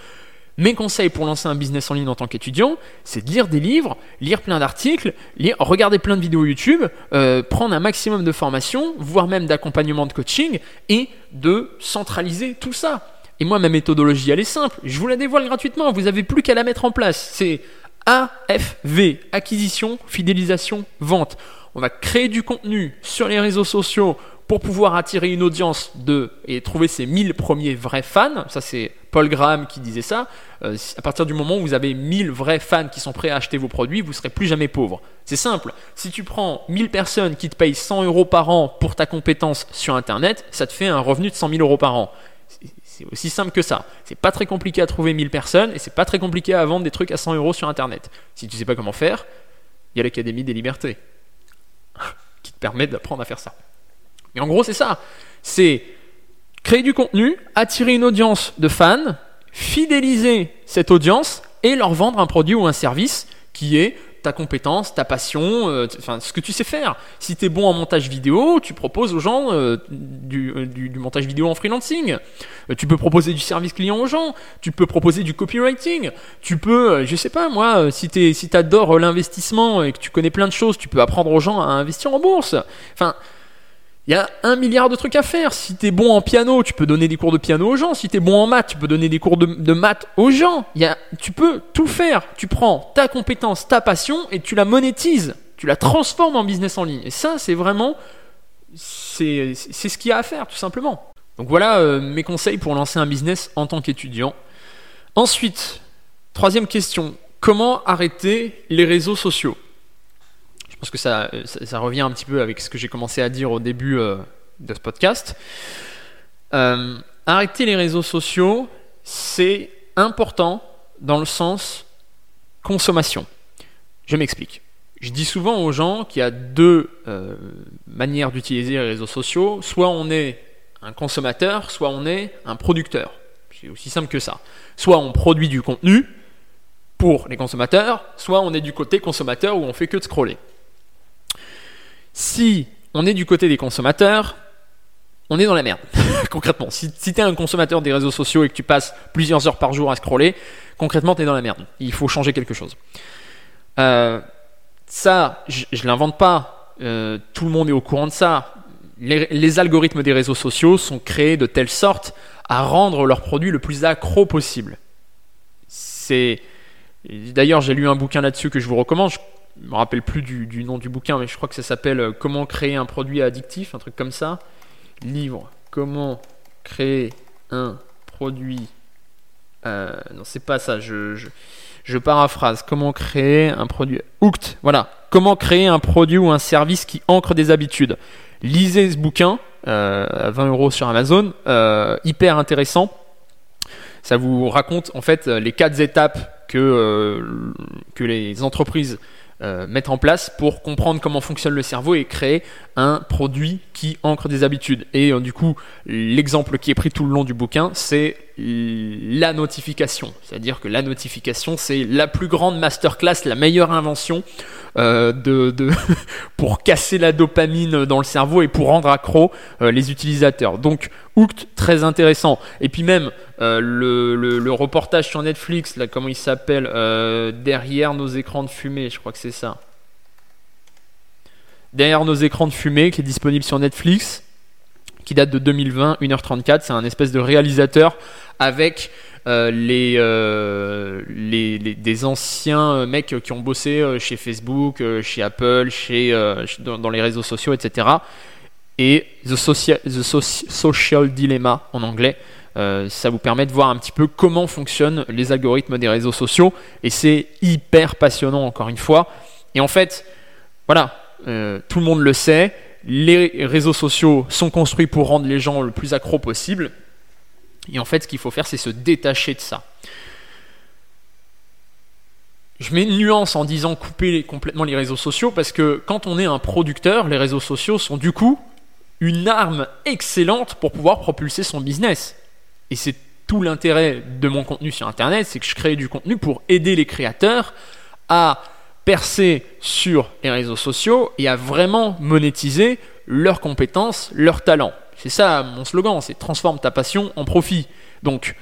mes conseils pour lancer un business en ligne en tant qu'étudiant, c'est de lire des livres, lire plein d'articles, regarder plein de vidéos YouTube, euh, prendre un maximum de formations, voire même d'accompagnement de coaching, et de centraliser tout ça. Et moi, ma méthodologie, elle est simple. Je vous la dévoile gratuitement. Vous n'avez plus qu'à la mettre en place. C'est AFV, acquisition, fidélisation, vente. On va créer du contenu sur les réseaux sociaux pour pouvoir attirer une audience de et trouver ses 1000 premiers vrais fans, ça c'est Paul Graham qui disait ça, euh, à partir du moment où vous avez 1000 vrais fans qui sont prêts à acheter vos produits, vous serez plus jamais pauvre. C'est simple, si tu prends 1000 personnes qui te payent 100 euros par an pour ta compétence sur Internet, ça te fait un revenu de 100 000 euros par an. C'est aussi simple que ça. C'est pas très compliqué à trouver 1000 personnes et c'est pas très compliqué à vendre des trucs à 100 euros sur Internet. Si tu sais pas comment faire, il y a l'Académie des libertés [LAUGHS] qui te permet d'apprendre à faire ça. Mais en gros, c'est ça. C'est créer du contenu, attirer une audience de fans, fidéliser cette audience et leur vendre un produit ou un service qui est ta compétence, ta passion, euh, ce que tu sais faire. Si tu es bon en montage vidéo, tu proposes aux gens euh, euh, du, montage vidéo en freelancing. tu peux proposer du service client aux gens. Tu peux proposer du copywriting. Tu peux, je sais pas moi, si tu si adores l'investissement et que tu connais plein de choses, tu peux apprendre aux gens à investir en bourse. Enfin, il y a un milliard de trucs à faire. Si tu es bon en piano, tu peux donner des cours de piano aux gens. Si tu es bon en maths, tu peux donner des cours de, maths aux gens. Tu peux tout faire. Tu prends ta compétence, ta passion et tu la monétises. Tu la transformes en business en ligne. Et ça, c'est vraiment, c'est, ce qu'il y a à faire, tout simplement. Donc voilà euh, mes conseils pour lancer un business en tant qu'étudiant. Ensuite, troisième question. Comment arrêter les réseaux sociaux? Je pense que ça, ça, revient un petit peu avec ce que j'ai commencé à dire au début euh, de ce podcast. Euh, arrêter les réseaux sociaux, c'est important dans le sens consommation. Je m'explique. Je dis souvent aux gens qu'il y a deux euh, manières d'utiliser les réseaux sociaux. Soit on est un consommateur, soit on est un producteur. C'est aussi simple que ça. Soit on produit du contenu pour les consommateurs, soit on est du côté consommateur où on fait que de scroller. Si on est du côté des consommateurs, on est dans la merde, [LAUGHS] concrètement. Si, tu es un consommateur des réseaux sociaux et que tu passes plusieurs heures par jour à scroller, concrètement, tu es dans la merde. Il faut changer quelque chose. Euh, ça, je ne l'invente pas. Euh, tout le monde est au courant de ça. Les, algorithmes des réseaux sociaux sont créés de telle sorte à rendre leur produit le plus accro possible. C'est D'ailleurs, j'ai lu un bouquin là-dessus que je vous recommande me rappelle plus du, nom du bouquin, mais je crois que ça s'appelle euh, Comment créer un produit addictif, un truc comme ça. Livre Comment créer un produit. Euh, non, c'est pas ça. Je, je, paraphrase. Comment créer un produit. Hooked. Voilà. Comment créer un produit ou un service qui ancre des habitudes. Lisez ce bouquin euh, à 20 euros sur Amazon. hyper intéressant. Ça vous raconte en fait les quatre étapes que les entreprises euh, mettre en place pour comprendre comment fonctionne le cerveau et créer un produit qui ancre des habitudes. Et euh, du coup, l'exemple qui est pris tout le long du bouquin, c'est la notification. C'est-à-dire que la notification, c'est la plus grande masterclass, la meilleure invention euh, de, [LAUGHS] pour casser la dopamine dans le cerveau et pour rendre accro euh, les utilisateurs. Donc, Hooked, très intéressant. Et puis même euh, le, reportage sur Netflix, là, comment il s'appelle Derrière nos écrans de fumée, je crois que c'est ça. Derrière nos écrans de fumée, qui est disponible sur Netflix, qui date de 2020, 1h34. C'est un espèce de réalisateur avec euh, euh, les, les, des anciens mecs qui ont bossé euh, chez Facebook, chez Apple, chez, dans, les réseaux sociaux, etc. Et The, Social, The Social Dilemma en anglais. ça vous permet de voir un petit peu comment fonctionnent les algorithmes des réseaux sociaux. Et c'est hyper passionnant, encore une fois. Et en fait, voilà, tout le monde le sait. Les réseaux sociaux sont construits pour rendre les gens le plus accro possible. Et en fait, ce qu'il faut faire, c'est se détacher de ça. Je mets une nuance en disant couper complètement les réseaux sociaux parce que quand on est un producteur, les réseaux sociaux sont du coup une arme excellente pour pouvoir propulser son business. Et c'est tout l'intérêt de mon contenu sur Internet, c'est que je crée du contenu pour aider les créateurs à percer sur les réseaux sociaux et à vraiment monétiser leurs compétences, leurs talents. C'est ça mon slogan, c'est transforme ta passion en profit. Donc,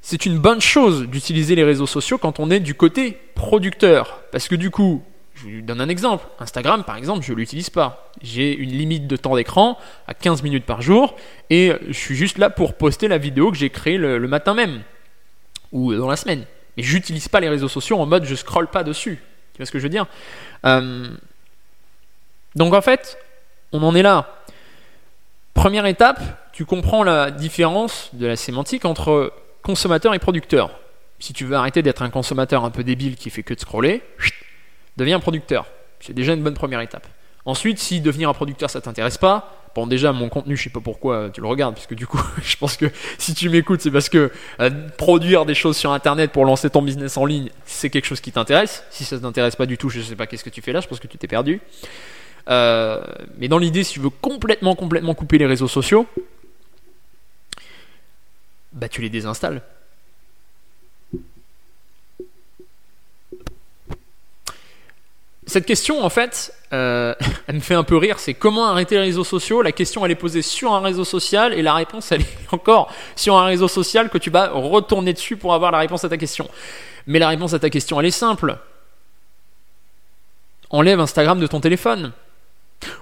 c'est une bonne chose d'utiliser les réseaux sociaux quand on est du côté producteur. Parce que du coup, je vous donne un exemple. Instagram, par exemple, je ne l'utilise pas. J'ai une limite de temps d'écran à 15 minutes par jour et je suis juste là pour poster la vidéo que j'ai créée le, matin même ou dans la semaine. Mais j'utilise pas les réseaux sociaux en mode je scrolle pas dessus. Tu vois ce que je veux dire? Euh, Donc en fait, on en est là. Première étape, tu comprends la différence de la sémantique entre consommateur et producteur. Si tu veux arrêter d'être un consommateur un peu débile qui fait que de scroller, deviens un producteur. C'est déjà une bonne première étape. Ensuite, si devenir un producteur ça t'intéresse pas, bon déjà mon contenu, je sais pas pourquoi tu le regardes, puisque du coup, [LAUGHS] je pense que si tu m'écoutes, c'est parce que euh, produire des choses sur internet pour lancer ton business en ligne, c'est quelque chose qui t'intéresse. Si ça ne t'intéresse pas du tout, je sais pas qu'est-ce que tu fais là, je pense que tu t'es perdu. Euh, mais dans l'idée, si tu veux complètement, complètement couper les réseaux sociaux, bah tu les désinstalles. Cette question, en fait, euh, [LAUGHS] elle me fait un peu rire. C'est comment arrêter les réseaux sociaux? La question, elle est posée sur un réseau social et la réponse, elle est [LAUGHS] encore sur un réseau social que tu vas retourner dessus pour avoir la réponse à ta question. Mais la réponse à ta question, elle est simple. Enlève Instagram de ton téléphone.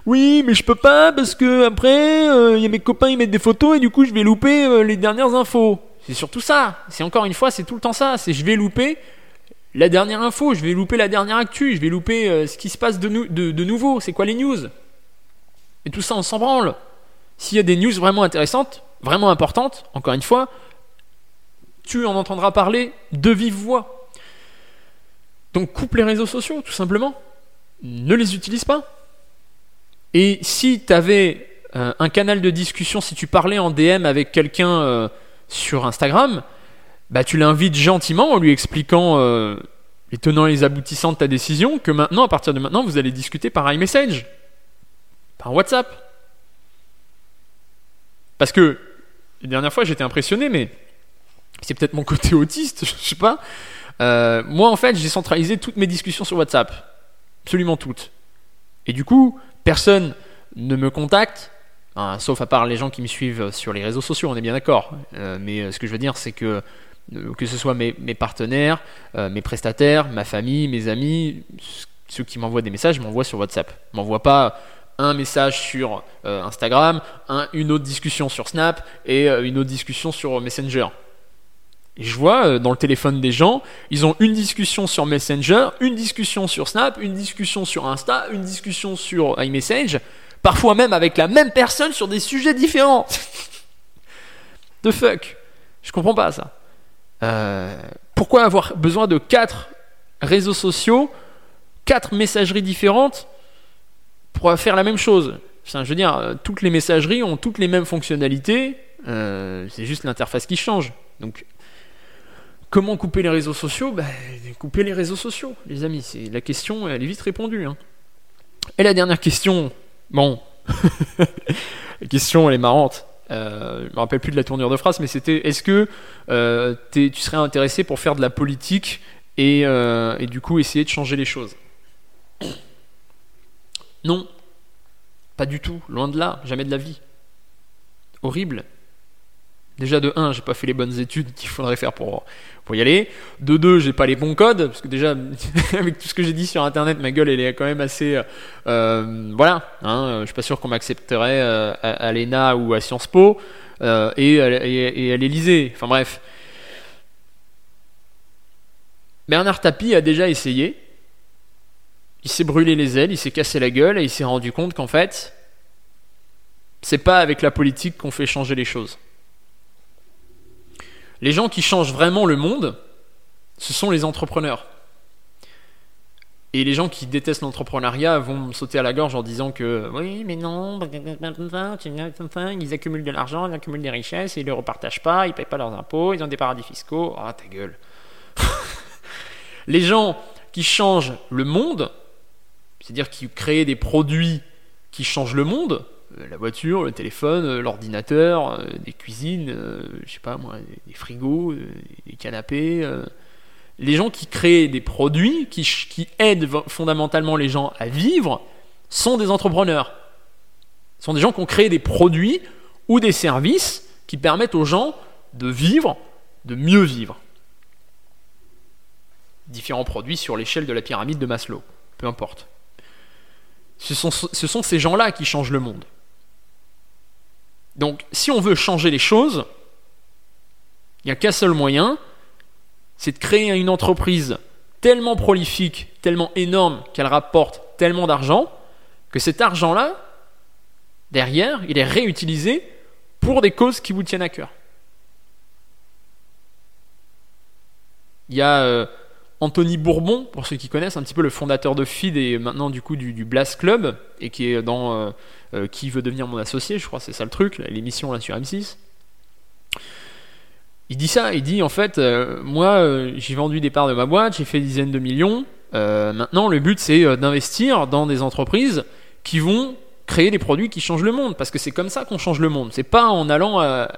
Oui, mais je peux pas parce que après, il euh, y a mes copains, ils mettent des photos et du coup, je vais louper euh, les dernières infos. C'est surtout ça. C'est encore une fois, c'est tout le temps ça. C'est je vais louper la dernière info, je vais louper la dernière actu, je vais louper euh, ce qui se passe de, nouveau. C'est quoi les news? Et tout ça, on s'en branle. S'il y a des news vraiment intéressantes, vraiment importantes, encore une fois, tu en entendras parler de vive voix. Donc coupe les réseaux sociaux, tout simplement. Ne les utilise pas. Et si tu avais euh, un canal de discussion, si tu parlais en DM avec quelqu'un euh, sur Instagram, bah tu l'invites gentiment en lui expliquant euh, et les aboutissants de ta décision, que maintenant, à partir de maintenant, vous allez discuter par iMessage, par WhatsApp. Parce que la dernière fois, j'étais impressionné, mais c'est peut-être mon côté autiste, [LAUGHS] je sais pas. moi, en fait, j'ai centralisé toutes mes discussions sur WhatsApp. Absolument toutes. Et du coup, personne ne me contacte, sauf à part les gens qui me suivent sur les réseaux sociaux, on est bien d'accord. Euh, mais euh, ce que je veux dire, c'est que euh, que ce soit mes, partenaires, mes prestataires, ma famille, mes amis, ceux qui m'envoient des messages, m'envoient sur WhatsApp. M'envoient pas un message sur Instagram, une autre discussion sur Snap et une autre discussion sur Messenger. Et je vois euh, dans le téléphone des gens, ils ont une discussion sur Messenger, une discussion sur Snap, une discussion sur Insta, une discussion sur iMessage, parfois même avec la même personne sur des sujets différents. [LAUGHS] The fuck? Je comprends pas ça. Euh, pourquoi avoir besoin de quatre réseaux sociaux, quatre messageries différentes pour faire la même chose? Je veux dire, euh, toutes les messageries ont toutes les mêmes fonctionnalités, c'est juste l'interface qui change. Donc Comment couper les réseaux sociaux? Bah, Couper les réseaux sociaux, les amis. C'est la question, elle est vite répondue. Hein. Et la dernière question, bon, [LAUGHS] la question elle est marrante. Euh, je me rappelle plus de la tournure de phrase, mais c'était est-ce que euh, tu serais intéressé pour faire de la politique et, euh, et du coup essayer de changer les choses? Non, pas du tout, loin de là, jamais de la vie. Horrible. Déjà de 1, j'ai pas fait les bonnes études qu'il faudrait faire pour, pour y aller. De 2, j'ai pas les bons codes, parce que déjà, [LAUGHS] avec tout ce que j'ai dit sur internet, ma gueule elle est quand même assez. Euh, voilà, hein, je suis pas sûr qu'on m'accepterait euh, à, l'ENA ou à Sciences Po euh, et, et, à l'Elysée. Enfin bref. Bernard Tapie a déjà essayé. Il s'est brûlé les ailes, il s'est cassé la gueule et il s'est rendu compte qu'en fait, c'est pas avec la politique qu'on fait changer les choses. Les gens qui changent vraiment le monde, ce sont les entrepreneurs. Et les gens qui détestent l'entrepreneuriat vont me sauter à la gorge en disant que oui, mais non, ils accumulent de l'argent, ils accumulent des richesses, ils ne le repartagent pas, ils ne payent pas leurs impôts, ils ont des paradis fiscaux. Ah, ta gueule. [LAUGHS] les gens qui changent le monde, c'est-à-dire qui créent des produits qui changent le monde, la voiture, le téléphone, euh, l'ordinateur, euh, des cuisines, je sais pas moi, des frigos, des canapés. Les gens qui créent des produits, qui, aident fondamentalement les gens à vivre, sont des entrepreneurs. Ce sont des gens qui ont créé des produits ou des services qui permettent aux gens de vivre, de mieux vivre. Différents produits sur l'échelle de la pyramide de Maslow, peu importe. Ce sont ces gens-là qui changent le monde. Donc, si on veut changer les choses, il n'y a qu'un seul moyen, c'est de créer une entreprise tellement prolifique, tellement énorme, qu'elle rapporte tellement d'argent, que cet argent-là, derrière, il est réutilisé pour des causes qui vous tiennent à cœur. Il y a euh, Anthony Bourbon, pour ceux qui connaissent, un petit peu le fondateur de FID et maintenant du coup du, Blast Club, et qui est dans euh, euh, Qui veut devenir mon associé, je crois, c'est ça le truc, l'émission là sur M6. Il dit ça, il dit en fait, euh, moi j'ai vendu des parts de ma boîte, j'ai fait des dizaines de millions, maintenant le but c'est d'investir dans des entreprises qui vont créer des produits qui changent le monde, parce que c'est comme ça qu'on change le monde, c'est pas en allant à,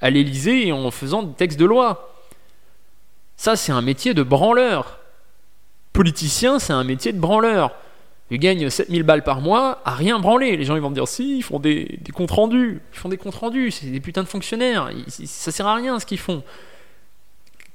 à l'Elysée et en faisant des textes de loi. Ça, c'est un métier de branleur. Politicien, c'est un métier de branleur. Ils gagnent 7000 balles par mois à rien branler. Les gens ils vont me dire si, ils font des, comptes rendus. Ils font des comptes rendus, c'est des putains de fonctionnaires. ça sert à rien ce qu'ils font.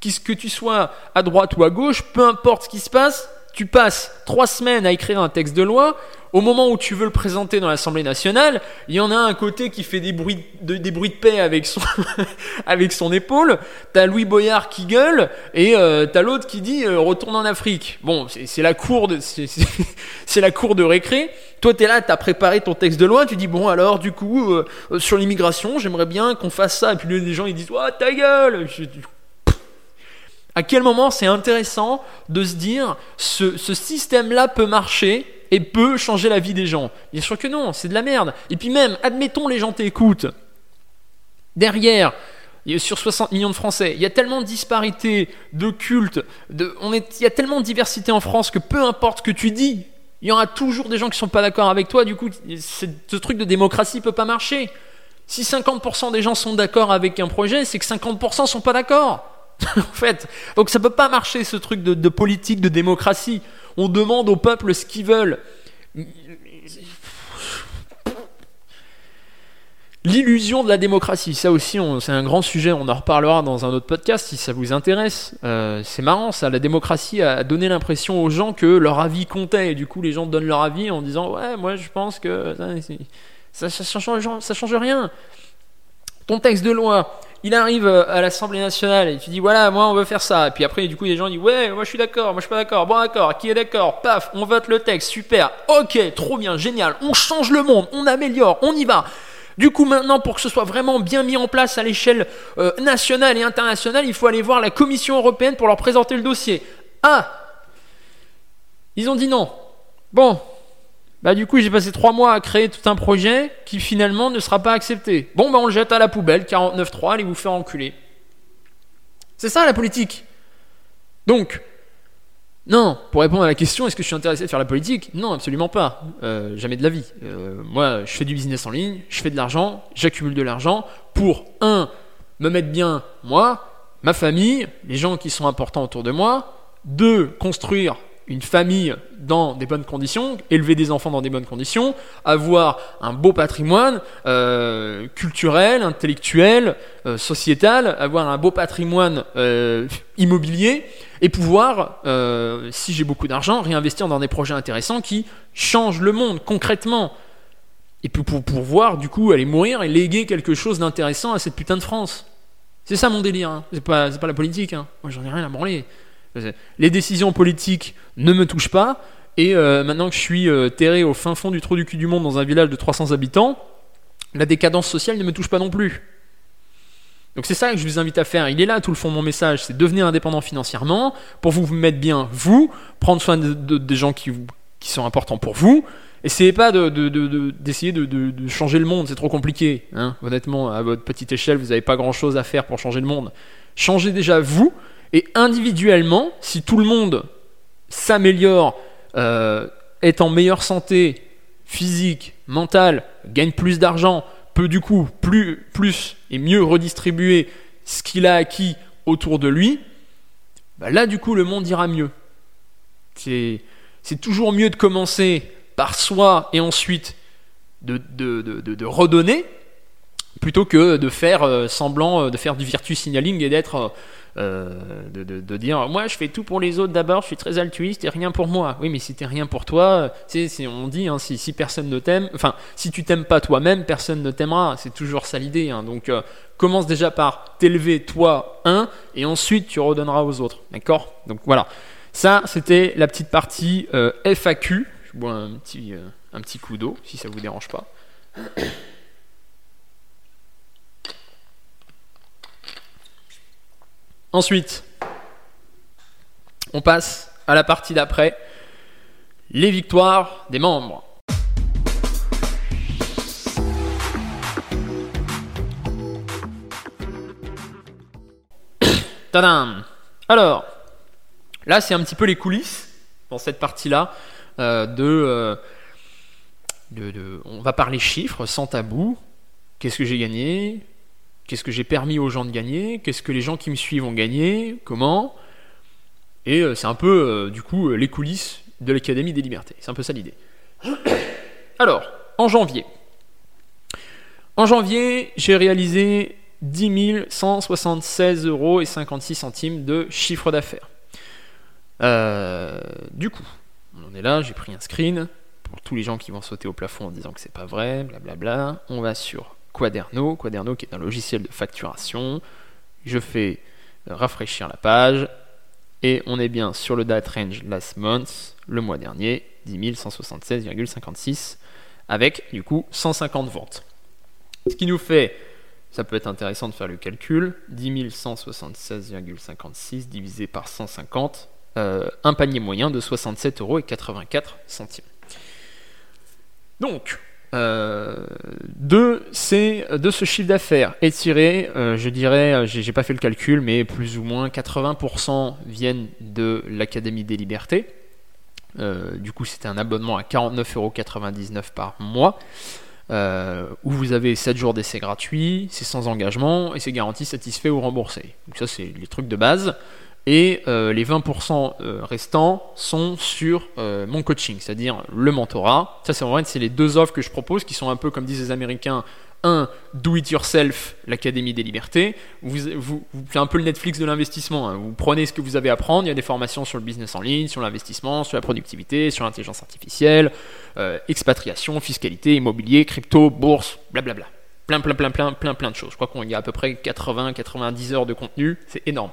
Que tu sois à droite ou à gauche, peu importe ce qui se passe, tu passes trois semaines à écrire un texte de loi, au moment où tu veux le présenter dans l'Assemblée nationale, il y en a un côté qui fait des bruits de, bruits de paix avec son, [LAUGHS] avec son épaule, t'as Louis Boyard qui gueule, et euh, t'as l'autre qui dit euh, retourne en Afrique. Bon, c'est la cour de [LAUGHS] c'est la cour de récré. Toi, t'es là, t'as préparé ton texte de loi, tu dis bon alors du coup euh, sur l'immigration, j'aimerais bien qu'on fasse ça. Et puis les gens ils disent oh, ta gueule. À quel moment c'est intéressant de se dire ce, ce système-là peut marcher et peut changer la vie des gens? Bien sûr que non, c'est de la merde. Et puis même, admettons les gens t'écoutent. Derrière, sur 60 millions de Français, il y a tellement de disparités, de cultes, de, on est, il y a tellement de diversité en France que peu importe ce que tu dis, il y aura toujours des gens qui ne sont pas d'accord avec toi. Du coup, ce truc de démocratie peut pas marcher. Si 50% des gens sont d'accord avec un projet, c'est que 50% sont pas d'accord. [LAUGHS] en fait, donc ça peut pas marcher ce truc de politique, de démocratie on demande au peuple ce qu'ils veulent. L'illusion de la démocratie, ça aussi, c'est un grand sujet, on en reparlera dans un autre podcast si ça vous intéresse. Euh, c'est marrant, ça, la démocratie a donné l'impression aux gens que leur avis comptait, et du coup les gens donnent leur avis en disant Ouais, moi je pense que ça, ça, ça change rien. Ton texte de loi, il arrive euh, à l'Assemblée nationale et tu dis voilà, moi on veut faire ça. Et puis après, du coup, les gens disent ouais, moi je suis d'accord, moi je suis pas d'accord. Bon, d'accord, qui est d'accord? Paf, on vote le texte, super. Ok, trop bien, génial. On change le monde, on améliore, on y va. Du coup, maintenant, pour que ce soit vraiment bien mis en place à l'échelle euh, nationale et internationale, il faut aller voir la Commission européenne pour leur présenter le dossier. Ah Ils ont dit non. Bon. Bah du coup, j'ai passé trois mois à créer tout un projet qui finalement ne sera pas accepté. Bon, bah on le jette à la poubelle, 49.3, allez vous faire enculer. C'est ça la politique. Donc, non, pour répondre à la question, est-ce que je suis intéressé de faire la politique? Non, absolument pas. Euh, jamais de la vie. Euh, moi, je fais du business en ligne, je fais de l'argent, j'accumule de l'argent pour, un, me mettre bien, moi, ma famille, les gens qui sont importants autour de moi, deux, construire une famille dans des bonnes conditions, élever des enfants dans des bonnes conditions, avoir un beau patrimoine euh, culturel, intellectuel, euh, sociétal, avoir un beau patrimoine euh, immobilier et pouvoir, si j'ai beaucoup d'argent, réinvestir dans des projets intéressants qui changent le monde concrètement. Et puis pour pouvoir du coup aller mourir et léguer quelque chose d'intéressant à cette putain de France. C'est ça mon délire, hein. c'est pas, pas la politique, hein. moi j'en ai rien à branler. Les décisions politiques ne me touchent pas. Et euh, maintenant que je suis euh, terré au fin fond du trou du cul du monde dans un village de 300 habitants, la décadence sociale ne me touche pas non plus. Donc c'est ça que je vous invite à faire. Il est là tout le fond de mon message, c'est devenir indépendant financièrement pour vous mettre bien vous, prendre soin des gens qui, sont importants pour vous. Essayez pas d'essayer de, changer le monde, c'est trop compliqué. Hein. Honnêtement, à votre petite échelle, vous n'avez pas grand-chose à faire pour changer le monde. Changez déjà vous, et individuellement, si tout le monde s'améliore, euh, est en meilleure santé physique, mentale, gagne plus d'argent, peut du coup plus, et mieux redistribuer ce qu'il a acquis autour de lui, bah là du coup le monde ira mieux. C'est, toujours mieux de commencer par soi et ensuite de, de, redonner plutôt que de faire euh, semblant de faire du virtue signaling et d'être euh, de, dire moi je fais tout pour les autres d'abord, je suis très altruiste et rien pour moi. Oui, mais si t'es rien pour toi, sais, on dit hein, si, si, personne ne t'aime, enfin si tu t'aimes pas toi-même, personne ne t'aimera. C'est toujours ça l'idée. Hein. Donc euh, commence déjà par t'élever toi un et ensuite tu redonneras aux autres. D'accord? Donc voilà. Ça, c'était la petite partie euh, FAQ. Je bois un petit, un petit coup d'eau si ça vous dérange pas. Ensuite, on passe à la partie d'après, les victoires des membres. [COUGHS] Tadam Alors, là c'est un petit peu les coulisses dans cette partie-là euh, euh, de, de, On va parler chiffres sans tabou. Qu'est-ce que j'ai gagné? Qu'est-ce que j'ai permis aux gens de gagner? Qu'est-ce que les gens qui me suivent ont gagné? Comment? Et euh, c'est un peu, euh, du coup, euh, les coulisses de l'Académie des Libertés. C'est un peu ça l'idée. [COUGHS] Alors, en janvier. En janvier, j'ai réalisé 10 176 euros et 56 centimes de chiffre d'affaires. du coup, on est là, j'ai pris un screen pour tous les gens qui vont sauter au plafond en disant que c'est pas vrai, blablabla. On va sur Quaderno, Quaderno qui est un logiciel de facturation. Je fais rafraîchir la page et on est bien sur le date range last month, le mois dernier, 10 176,56 avec du coup 150 ventes. Ce qui nous fait, ça peut être intéressant de faire le calcul, 10 176,56 divisé par 150, euh, un panier moyen de 67,84 euros. Donc, euh, de, de ce chiffre d'affaires étiré, euh, je dirais, euh, j'ai pas fait le calcul, mais plus ou moins 80% viennent de l'Académie des Libertés. du coup, c'était un abonnement à 49,99€ par mois, où vous avez 7 jours d'essai gratuits, c'est sans engagement et c'est garanti satisfait ou remboursé. Donc ça, c'est les trucs de base et euh, les 20% euh, restants sont sur euh, mon coaching, c'est-à-dire le mentorat. Ça, c'est en vrai, c'est les deux offres que je propose qui sont un peu comme disent les Américains. Un, do it yourself, l'Académie des libertés. Vous, vous, faites un peu le Netflix de l'investissement. Hein. Vous prenez ce que vous avez à apprendre. Il y a des formations sur le business en ligne, sur l'investissement, sur la productivité, sur l'intelligence artificielle, expatriation, fiscalité, immobilier, crypto, bourse, blablabla. plein, plein, plein, plein, plein, plein de choses. Je crois qu'il y a à peu près 80-90 heures de contenu, c'est énorme.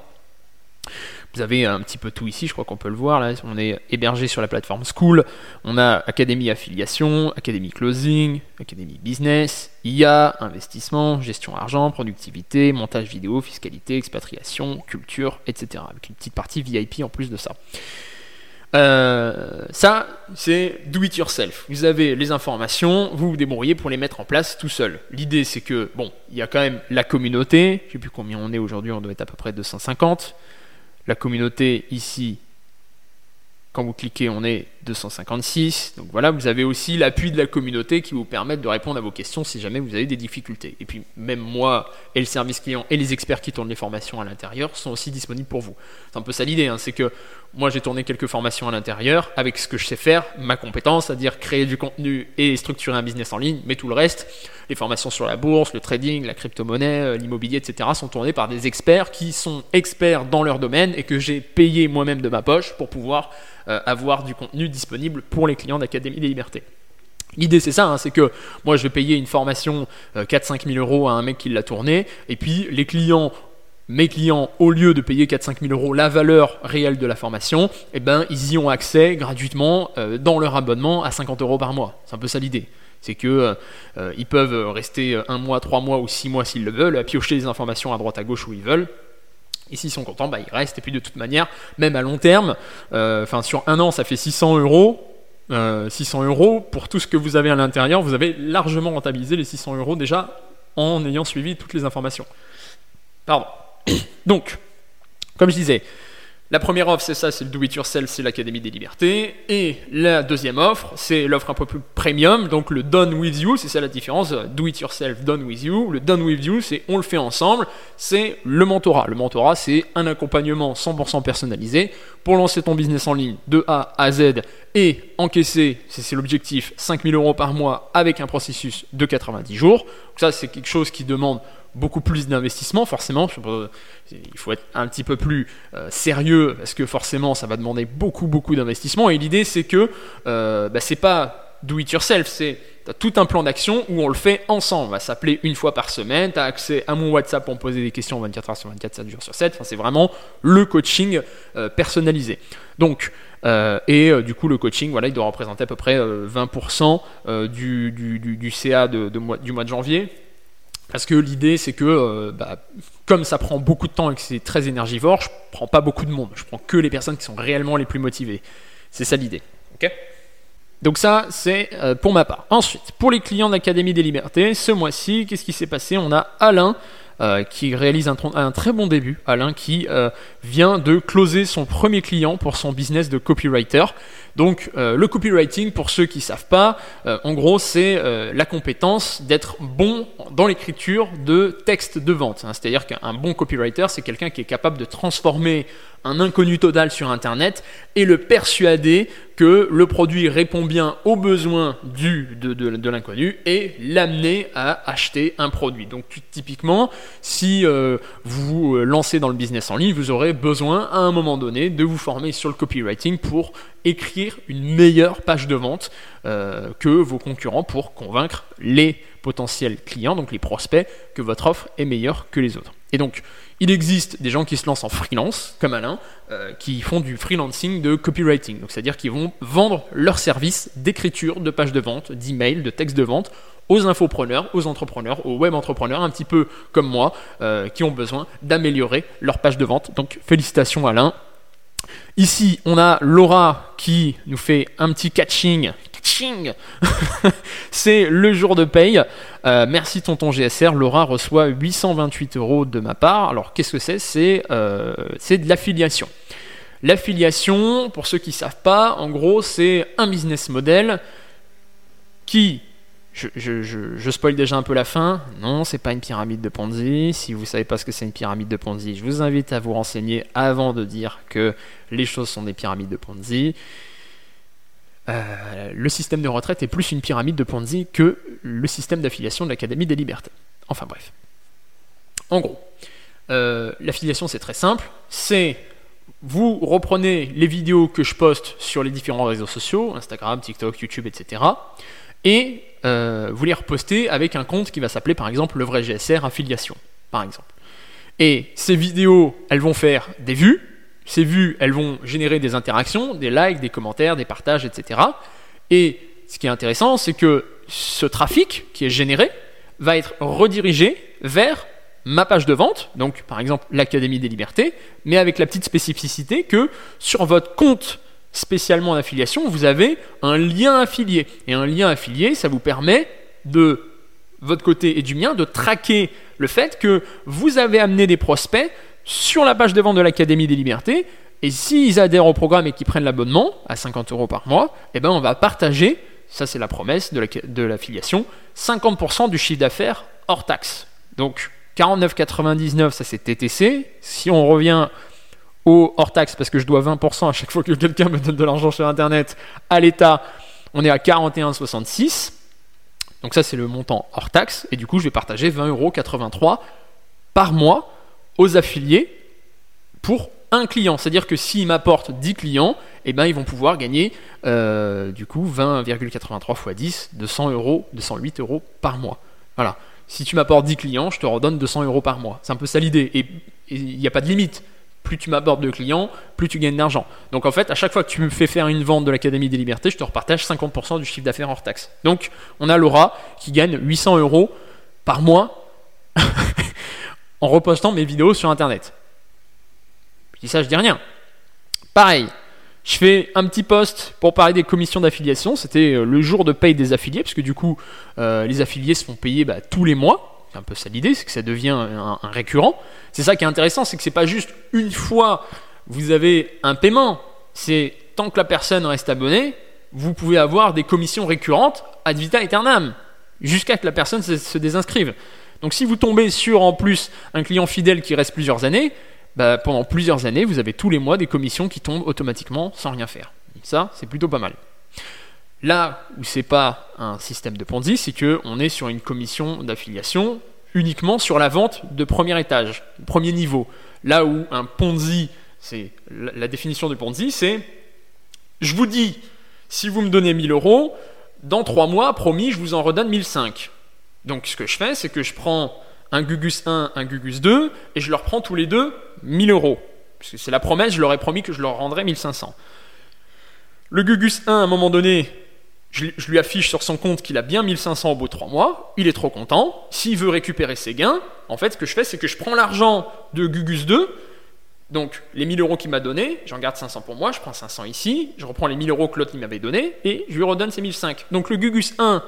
Vous avez un petit peu tout ici, je crois qu'on peut le voir. Là, on est hébergé sur la plateforme School. On a Académie Affiliation, Académie Closing, Académie Business, IA, investissement, gestion argent, productivité, montage vidéo, fiscalité, expatriation, culture, etc. Avec une petite partie VIP en plus de ça. Euh, ça, c'est do it yourself. Vous avez les informations, vous vous débrouillez pour les mettre en place tout seul. L'idée, c'est que, bon, il y a quand même la communauté. Je sais plus combien on est aujourd'hui, on doit être à peu près 250. La communauté ici, quand vous cliquez, on est 256. Donc voilà, vous avez aussi l'appui de la communauté qui vous permet de répondre à vos questions si jamais vous avez des difficultés. Et puis même moi et le service client et les experts qui tournent les formations à l'intérieur sont aussi disponibles pour vous. C'est un peu ça l'idée, hein, c'est que moi j'ai tourné quelques formations à l'intérieur avec ce que je sais faire, ma compétence, c'est-à-dire créer du contenu et structurer un business en ligne, mais tout le reste, les formations sur la bourse, le trading, la crypto-monnaie, euh, l'immobilier, etc., sont tournées par des experts qui sont experts dans leur domaine et que j'ai payé moi-même de ma poche pour pouvoir euh, avoir du contenu disponible pour les clients d'Académie des Libertés. L'idée c'est ça, hein, c'est que moi je vais payer une formation 4-5 euh, 000 euros à un mec qui l'a tourné, et puis les clients, mes clients, au lieu de payer 4-5 000 euros la valeur réelle de la formation, eh ben, ils y ont accès gratuitement dans leur abonnement à 50 euros par mois. C'est un peu ça l'idée. C'est que euh, euh, peuvent rester un mois, trois mois ou six mois s'ils le veulent, à piocher des informations à droite à gauche où ils veulent. Et s'ils sont contents, bah, ils restent. Et puis de toute manière, même à long terme, euh, sur un an, ça fait 600 euros. 600 euros pour tout ce que vous avez à l'intérieur, vous avez largement rentabilisé les 600 euros déjà en ayant suivi toutes les informations. Pardon. [COUGHS] Donc, comme je disais, la première offre, c'est ça, c'est le Do It Yourself, c'est l'Académie des Libertés. Et la deuxième offre, c'est l'offre un peu plus premium, donc le Done With You, c'est ça la différence, Do It Yourself, Done With You. Le Done With You, c'est on le fait ensemble, c'est le mentorat. Le mentorat, c'est un accompagnement 100% personnalisé pour lancer ton business en ligne de A à Z et encaisser, c'est l'objectif, 5000 euros par mois avec un processus de 90 jours. Donc ça, c'est quelque chose qui demande beaucoup plus d'investissement, forcément. Il faut être un petit peu plus euh, sérieux parce que forcément, ça va demander beaucoup, beaucoup d'investissement. Et l'idée, c'est que euh, bah, c'est pas do it yourself, c'est tout un plan d'action où on le fait ensemble. On va s'appeler une fois par semaine. Tu as accès à mon WhatsApp pour me poser des questions 24 heures sur 24, 7 jours sur 7. Enfin, c'est vraiment le coaching euh, personnalisé. Donc, et du coup, le coaching, voilà, il doit représenter à peu près 20% du, CA du mois de janvier. Parce que l'idée, c'est que euh, bah, comme ça prend beaucoup de temps et que c'est très énergivore, je prends pas beaucoup de monde. Je prends que les personnes qui sont réellement les plus motivées. C'est ça l'idée. Donc ça, c'est euh, pour ma part. Ensuite, pour les clients d'Académie des Libertés, ce mois-ci, qu'est-ce qui s'est passé? On a Alain euh, qui réalise un, un, très bon début. Alain qui vient de closer son premier client pour son business de copywriter. Donc euh, le copywriting, pour ceux qui ne savent pas, euh, en gros c'est euh, la compétence d'être bon dans l'écriture de textes de vente. Hein. C'est-à-dire qu'un bon copywriter, c'est quelqu'un qui est capable de transformer un inconnu total sur Internet et le persuader que le produit répond bien aux besoins du, de, l'inconnu et l'amener à acheter un produit. Donc typiquement, si vous vous lancez dans le business en ligne, vous aurez besoin à un moment donné de vous former sur le copywriting pour écrire une meilleure page de vente euh, que vos concurrents pour convaincre les potentiels clients, donc les prospects, que votre offre est meilleure que les autres. Et donc, il existe des gens qui se lancent en freelance, comme Alain, euh, qui font du freelancing de copywriting. Donc, c'est-à-dire qu'ils vont vendre leurs services d'écriture de pages de vente, d'emails, de textes de vente aux infopreneurs, aux entrepreneurs, aux web entrepreneurs, un petit peu comme moi, euh, qui ont besoin d'améliorer leur page de vente. Donc, félicitations Alain, Ici, on a Laura qui nous fait un petit catching. Catching [LAUGHS] C'est le jour de paye. Euh, merci tonton GSR. Laura reçoit 828 euros de ma part. Alors, qu'est-ce que c'est? Euh, C'est de l'affiliation. L'affiliation, pour ceux qui ne savent pas, en gros, c'est un business model qui je, je, spoil déjà un peu la fin. Non, c'est pas une pyramide de Ponzi. Si vous savez pas ce que c'est une pyramide de Ponzi, je vous invite à vous renseigner avant de dire que les choses sont des pyramides de Ponzi. Euh, le système de retraite est plus une pyramide de Ponzi que le système d'affiliation de l'Académie des libertés. Enfin bref. En gros, euh, l'affiliation c'est très simple. C'est vous reprenez les vidéos que je poste sur les différents réseaux sociaux, Instagram, TikTok, YouTube, etc et euh, vous les repostez avec un compte qui va s'appeler par exemple le vrai GSR affiliation, par exemple. Et ces vidéos, elles vont faire des vues. Ces vues, elles vont générer des interactions, des likes, des commentaires, des partages, etc. Et ce qui est intéressant, c'est que ce trafic qui est généré va être redirigé vers ma page de vente, donc par exemple l'Académie des Libertés, mais avec la petite spécificité que sur votre compte spécialement d'affiliation, vous avez un lien affilié. Et un lien affilié, ça vous permet de votre côté et du mien de traquer le fait que vous avez amené des prospects sur la page de vente de l'Académie des Libertés. Et s'ils adhèrent au programme et qu'ils prennent l'abonnement à 50 euros par mois, eh ben on va partager, ça c'est la promesse de l'affiliation, 50% du chiffre d'affaires hors taxe. Donc 49,99 ça c'est TTC. Si on revient au hors taxe, parce que je dois 20% à chaque fois que quelqu'un me donne de l'argent sur Internet, à l'État, on est à 41,66. Donc ça, c'est le montant hors taxe. Et du coup, je vais partager 20,83€ par mois aux affiliés pour un client. C'est-à-dire que s'ils m'apportent 10 clients, eh ben, ils vont pouvoir gagner euh, du coup 20,83 x 10, 200 euros, 208 euros par mois. Voilà. Si tu m'apportes 10 clients, je te redonne 200 euros par mois. C'est un peu ça l'idée. Et il n'y a pas de limite plus tu m'abordes de clients, plus tu gagnes d'argent. Donc en fait, à chaque fois que tu me fais faire une vente de l'Académie des Libertés, je te repartage 50% du chiffre d'affaires hors taxe. Donc on a Laura qui gagne 800 euros par mois [LAUGHS] en repostant mes vidéos sur Internet. Je ça, je dis rien. Pareil, je fais un petit post pour parler des commissions d'affiliation. C'était euh, le jour de paye des affiliés, parce que du coup, euh, les affiliés se font payer bah, tous les mois. C'est un peu ça l'idée, c'est que ça devient un, récurrent. C'est ça qui est intéressant, c'est que c'est pas juste une fois vous avez un paiement, c'est tant que la personne reste abonnée, vous pouvez avoir des commissions récurrentes ad vita aeternam, jusqu'à que la personne se, désinscrive. Donc si vous tombez sur en plus un client fidèle qui reste plusieurs années, bah, pendant plusieurs années, vous avez tous les mois des commissions qui tombent automatiquement sans rien faire. Ça, c'est plutôt pas mal. Là où c'est pas un système de Ponzi, c'est que on est sur une commission d'affiliation uniquement sur la vente de premier étage, premier niveau. Là où un Ponzi, c'est la définition de Ponzi, c'est je vous dis, si vous me donnez 1000 euros, dans 3 mois, promis, je vous en redonne 1005. Donc ce que je fais, c'est que je prends un Gugus 1, un Gugus 2, et je leur prends tous les deux 1000 euros. Parce que c'est la promesse, je leur ai promis que je leur rendrais 1500. Le Gugus 1, à un moment donné, je, lui affiche sur son compte qu'il a bien 1500 au bout de 3 mois, il est trop content. S'il veut récupérer ses gains, en fait, ce que je fais, c'est que je prends l'argent de Gugus 2, donc les 1000 euros qu'il m'a donné, j'en garde 500 pour moi, je prends 500 ici, je reprends les 1000 euros que l'autre m'avait donné, et je lui redonne ses 1005. Donc le Gugus 1,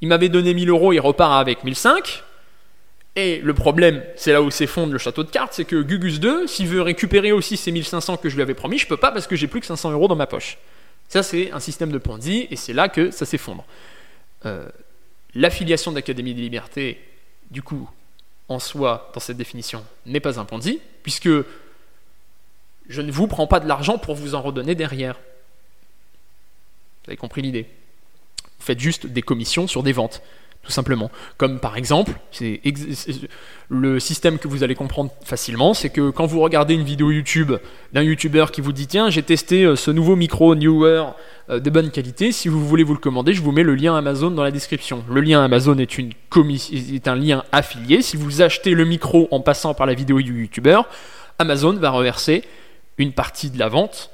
il m'avait donné 1000 euros, il repart avec 1005. Et le problème, c'est là où s'effondre le château de cartes, c'est que Gugus 2, s'il veut récupérer aussi ses 1500 que je lui avais promis, je peux pas parce que j'ai plus que 500 euros dans ma poche. Ça, c'est un système de Ponzi, et c'est là que ça s'effondre. Euh, l'affiliation d'Académie des Libertés, du coup, en soi, dans cette définition, n'est pas un Ponzi, puisque je ne vous prends pas de l'argent pour vous en redonner derrière. Vous avez compris l'idée Vous faites juste des commissions sur des ventes tout simplement. Comme par exemple, c'est le système que vous allez comprendre facilement, c'est que quand vous regardez une vidéo YouTube d'un YouTuber qui vous dit tiens j'ai testé euh, ce nouveau micro Newer euh, de bonne qualité, si vous voulez vous le commander, je vous mets le lien Amazon dans la description. Le lien Amazon est, une est un lien affilié. Si vous achetez le micro en passant par la vidéo du YouTuber, Amazon va reverser une partie de la vente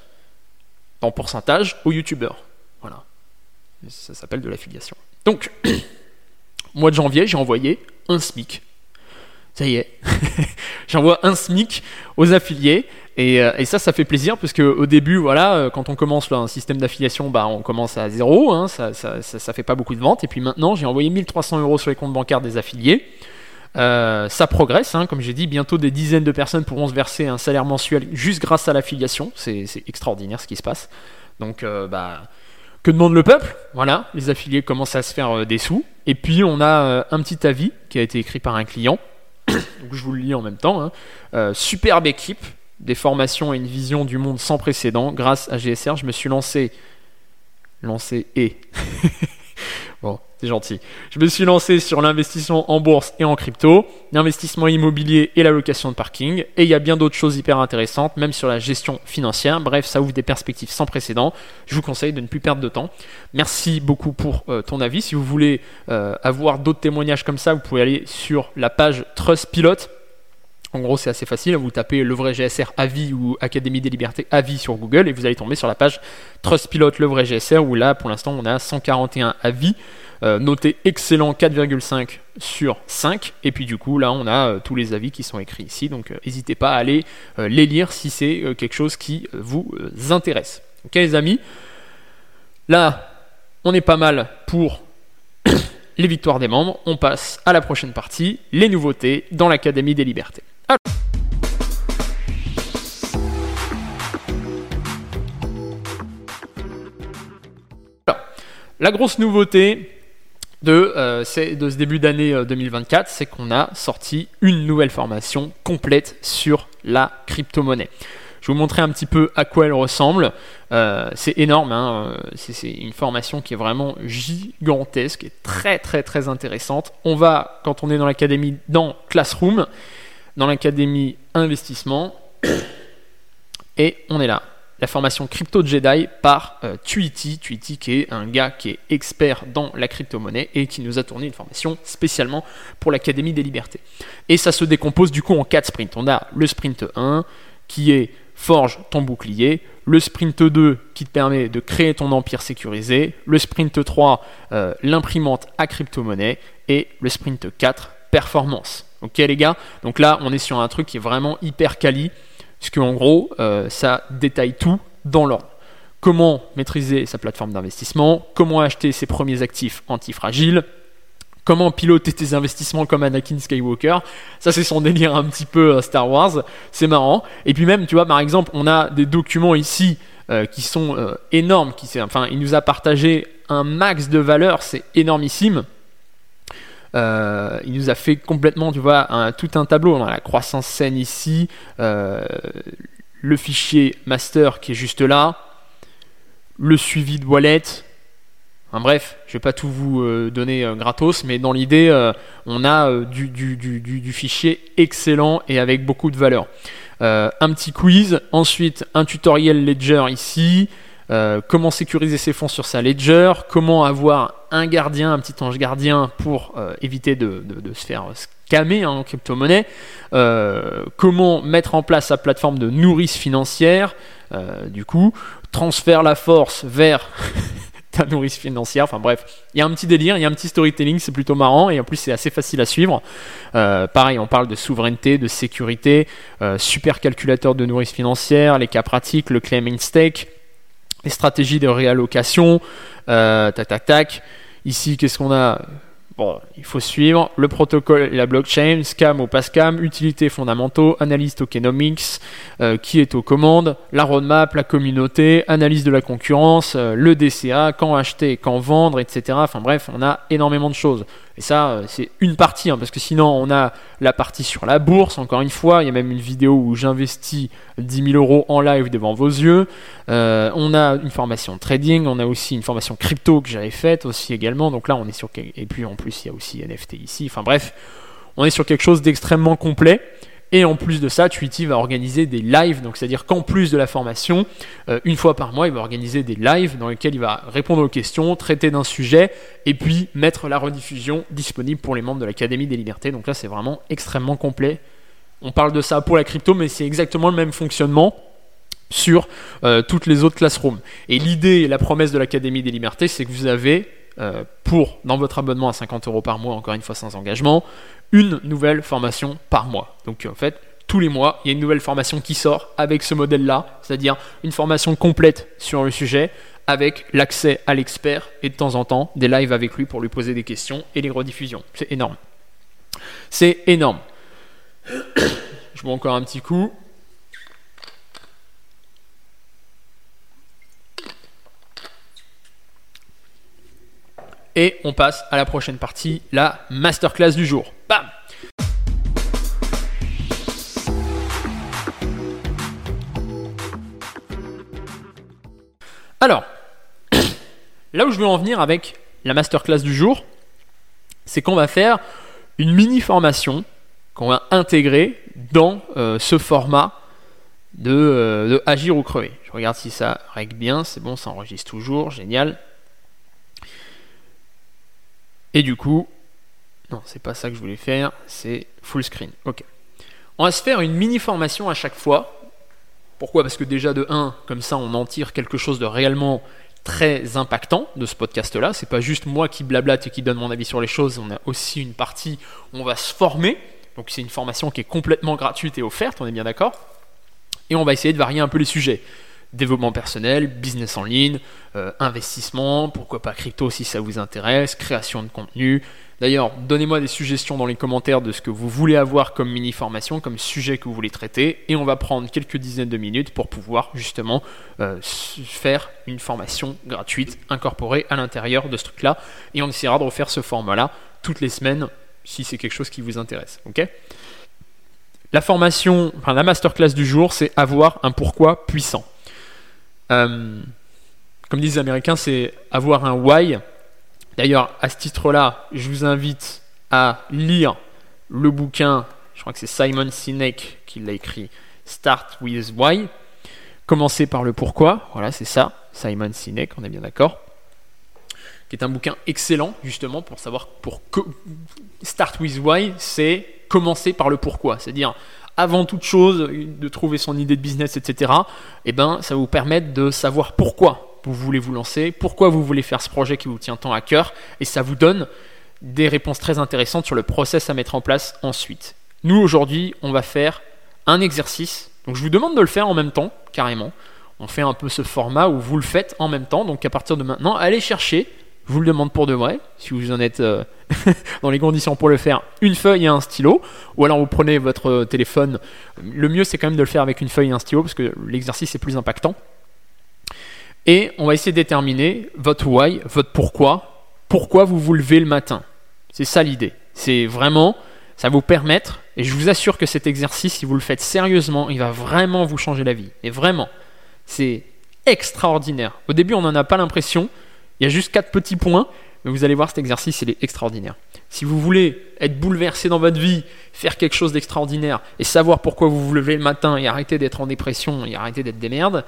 en pourcentage au YouTuber. Voilà. Ça s'appelle de l'affiliation. Donc [CLEARS THROAT] mois de janvier, j'ai envoyé un SMIC. Ça y est, [LAUGHS] j'envoie un SMIC aux affiliés. Euh, et, ça, ça fait plaisir parce qu'au début, voilà, euh, quand on commence un système d'affiliation, bah, on commence à zéro, hein, ça, ça, ça, fait pas beaucoup de ventes. Et puis maintenant, j'ai envoyé 1300 euros sur les comptes bancaires des affiliés. Euh, ça progresse, hein, comme j'ai dit, bientôt des dizaines de personnes pourront se verser un salaire mensuel juste grâce à l'affiliation. C'est extraordinaire ce qui se passe. Donc, bah, que demande le peuple? Voilà, les affiliés commencent à se faire euh, des sous. Et puis on a euh, un petit avis qui a été écrit par un client. [COUGHS] Donc je vous le lis en même temps. Hein. Euh, superbe équipe, des formations et une vision du monde sans précédent. Grâce à GSR, je me suis lancé. Lancé et. Bon, c'est gentil. Je me suis lancé sur l'investissement en bourse et en crypto, l'investissement immobilier et la location de parking. Et il y a bien d'autres choses hyper intéressantes, même sur la gestion financière. Bref, ça ouvre des perspectives sans précédent. Je vous conseille de ne plus perdre de temps. Merci beaucoup pour euh, ton avis. Si vous voulez euh, avoir d'autres témoignages comme ça, vous pouvez aller sur la page Trustpilot. En gros, c'est assez facile. Vous tapez le vrai GSR avis ou Académie des libertés avis sur Google et vous allez tomber sur la page Trustpilot le vrai GSR où là, pour l'instant, on a 141 avis. Euh, excellent 4,5 sur 5 et puis du coup là on a euh, tous les avis qui sont écrits ici. Donc euh, n'hésitez pas à aller les lire si c'est quelque chose qui vous intéresse. Ok les amis? Là on est pas mal pour [COUGHS] les victoires des membres. On passe à la prochaine partie. Les nouveautés dans l'Académie des libertés La grosse nouveauté de, euh, ce début d'année 2024, euh, c'est qu'on a sorti une nouvelle formation complète sur la crypto-monnaie. Je vais vous montrer un petit peu à quoi elle ressemble. Euh, c'est énorme, hein, c'est une formation qui est vraiment gigantesque et très très très intéressante. On va, quand on est dans l'académie, dans Classroom, dans l'académie investissement, et on est là la formation Crypto Jedi par euh, Tuiti. Tuiti qui est un gars qui est expert dans la crypto-monnaie et qui nous a tourné une formation spécialement pour l'Académie des Libertés. Et ça se décompose du coup en quatre sprints. On a le sprint 1 qui est forge ton bouclier, le sprint 2 qui te permet de créer ton empire sécurisé, le sprint 3 euh, l'imprimante à crypto-monnaie et le sprint 4 performance. Ok les gars Donc là on est sur un truc qui est vraiment hyper quali puisque en gros, euh, ça détaille tout dans l'ordre. Comment maîtriser sa plateforme d'investissement, comment acheter ses premiers actifs antifragiles, comment piloter tes investissements comme Anakin Skywalker. Ça, c'est son délire un petit peu euh, Star Wars. C'est marrant. Et puis même, tu vois, par exemple, on a des documents ici euh, qui sont énormes. Qui, enfin, il nous a partagé un max de valeur. C'est énormissime. Euh, il nous a fait complètement, tu vois, tout un tableau. On a la croissance saine ici, euh, le fichier master qui est juste là, le suivi de wallet. Bref, je vais pas tout vous euh, donner gratos, mais dans l'idée, on a du, du, fichier excellent et avec beaucoup de valeur. un petit quiz, ensuite un tutoriel Ledger ici, euh, comment sécuriser ses fonds sur sa ledger, comment avoir un gardien, un petit ange gardien pour euh, éviter de, se faire scammer en crypto-monnaie, euh, comment mettre en place sa plateforme de nourrice financière, du coup, transfère la force vers [LAUGHS] ta nourrice financière, enfin bref, il y a un petit délire, il y a un petit storytelling, c'est plutôt marrant et en plus c'est assez facile à suivre. pareil, on parle de souveraineté, de sécurité, super calculateur de nourrice financière, les cas pratiques, le claiming stake les stratégies de réallocation, euh, tac tac tac. Ici, qu'est-ce qu'on a? Bon, il faut suivre le protocole et la blockchain, scam ou pas scam, utilités fondamentaux, analyse tokenomics, euh, qui est aux commandes, la roadmap, la communauté, analyse de la concurrence, euh, le DCA, quand acheter, quand vendre, etc. Enfin bref, on a énormément de choses. Et ça, euh, c'est une partie, hein, parce que sinon, on a la partie sur la bourse. Encore une fois, il y a même une vidéo où j'investis 10 000 euros en live devant vos yeux. Euh, on a une formation trading, on a aussi une formation crypto que j'avais faite aussi également. Donc là, on est sur. Et puis en plus, il y a aussi NFT ici. Enfin bref, on est sur quelque chose d'extrêmement complet. Et en plus de ça, Tweety va organiser des lives, donc c'est-à-dire qu'en plus de la formation, euh, une fois par mois, il va organiser des lives dans lesquels il va répondre aux questions, traiter d'un sujet, et puis mettre la rediffusion disponible pour les membres de l'Académie des Libertés. Donc là, c'est vraiment extrêmement complet. On parle de ça pour la crypto, mais c'est exactement le même fonctionnement sur euh, toutes les autres classrooms. Et l'idée et la promesse de l'Académie des Libertés, c'est que vous avez euh, pour, dans votre abonnement à 50 euros par mois, encore une fois sans engagement, une nouvelle formation par mois. Donc en fait, tous les mois, il y a une nouvelle formation qui sort avec ce modèle-là, c'est-à-dire une formation complète sur le sujet, avec l'accès à l'expert et de temps en temps des lives avec lui pour lui poser des questions et les rediffusions. C'est énorme. C'est énorme. [COUGHS] Je bois encore un petit coup. Et on passe à la prochaine partie, la masterclass du jour. Bam Alors, [COUGHS] là où je veux en venir avec la masterclass du jour, c'est qu'on va faire une mini formation qu'on va intégrer dans euh, ce format de, euh, de, agir ou crever. Je regarde si ça règle bien, c'est bon, ça enregistre toujours, génial. Et du coup, non, c'est pas ça que je voulais faire, c'est full screen. Ok. On va se faire une mini formation à chaque fois. Pourquoi? Parce que déjà de 1, comme ça on en tire quelque chose de réellement très impactant de ce podcast-là. C'est pas juste moi qui blablate et qui donne mon avis sur les choses. On a aussi une partie où on va se former. Donc c'est une formation qui est complètement gratuite et offerte, on est bien d'accord? Et on va essayer de varier un peu les sujets développement personnel, business en ligne, euh, investissement, pourquoi pas crypto si ça vous intéresse, création de contenu. D'ailleurs, donnez-moi des suggestions dans les commentaires de ce que vous voulez avoir comme mini formation, comme sujet que vous voulez traiter, et on va prendre quelques dizaines de minutes pour pouvoir justement euh, faire une formation gratuite incorporée à l'intérieur de ce truc-là, et on essaiera de refaire ce format-là toutes les semaines si c'est quelque chose qui vous intéresse. La formation, enfin la masterclass du jour, c'est avoir un pourquoi puissant. Euh, comme disent les Américains, c'est avoir un why. D'ailleurs, à ce titre-là, je vous invite à lire le bouquin, je crois que c'est Simon Sinek qui l'a écrit, Start with Why. Commencer par le pourquoi, voilà, c'est ça, Simon Sinek, on est bien d'accord. Qui est un bouquin excellent, justement, pour savoir pour Start with Why, c'est commencer par le pourquoi. C'est-à-dire, avant toute chose, de trouver son idée de business, etc., eh ben, ça va vous permettre de savoir pourquoi vous voulez vous lancer, pourquoi vous voulez faire ce projet qui vous tient tant à cœur, et ça vous donne des réponses très intéressantes sur le process à mettre en place ensuite. Nous, aujourd'hui, on va faire un exercice. Donc, je vous demande de le faire en même temps, carrément. On fait un peu ce format où vous le faites en même temps. Donc, à partir de maintenant, allez chercher je vous le demande pour de vrai, si vous en êtes euh, [LAUGHS] dans les conditions pour le faire, une feuille et un stylo, ou alors vous prenez votre téléphone. Le mieux c'est quand même de le faire avec une feuille et un stylo parce que l'exercice est plus impactant. Et on va essayer de déterminer votre why, votre pourquoi, pourquoi vous vous levez le matin? C'est ça l'idée. C'est vraiment, ça va vous permettre, et je vous assure que cet exercice, si vous le faites sérieusement, il va vraiment vous changer la vie. Et vraiment, c'est extraordinaire. Au début, on n'en a pas l'impression, il y a juste quatre petits points, mais vous allez voir cet exercice, il est extraordinaire. Si vous voulez être bouleversé dans votre vie, faire quelque chose d'extraordinaire et savoir pourquoi vous vous levez le matin et arrêter d'être en dépression et arrêter d'être des merdes,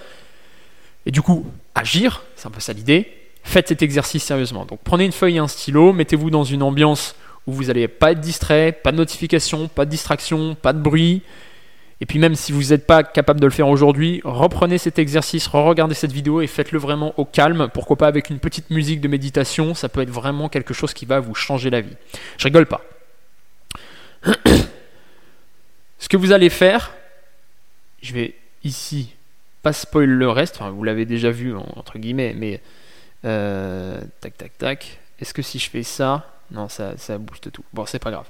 et du coup agir, c'est un peu ça l'idée, faites cet exercice sérieusement. Donc prenez une feuille et un stylo, mettez-vous dans une ambiance où vous n'allez pas être distrait, pas de notification, pas de distraction, pas de bruit, et puis même si vous n'êtes pas capable de le faire aujourd'hui, reprenez cet exercice, re-regardez cette vidéo et faites-le vraiment au calme. Pourquoi pas avec une petite musique de méditation, ça peut être vraiment quelque chose qui va vous changer la vie. Je rigole pas. [COUGHS] Ce que vous allez faire, je vais ici pas spoil le reste, vous l'avez déjà vu entre guillemets, mais euh, tac tac tac. Est-ce que si je fais ça, non, ça, ça booste tout. Bon, c'est pas grave.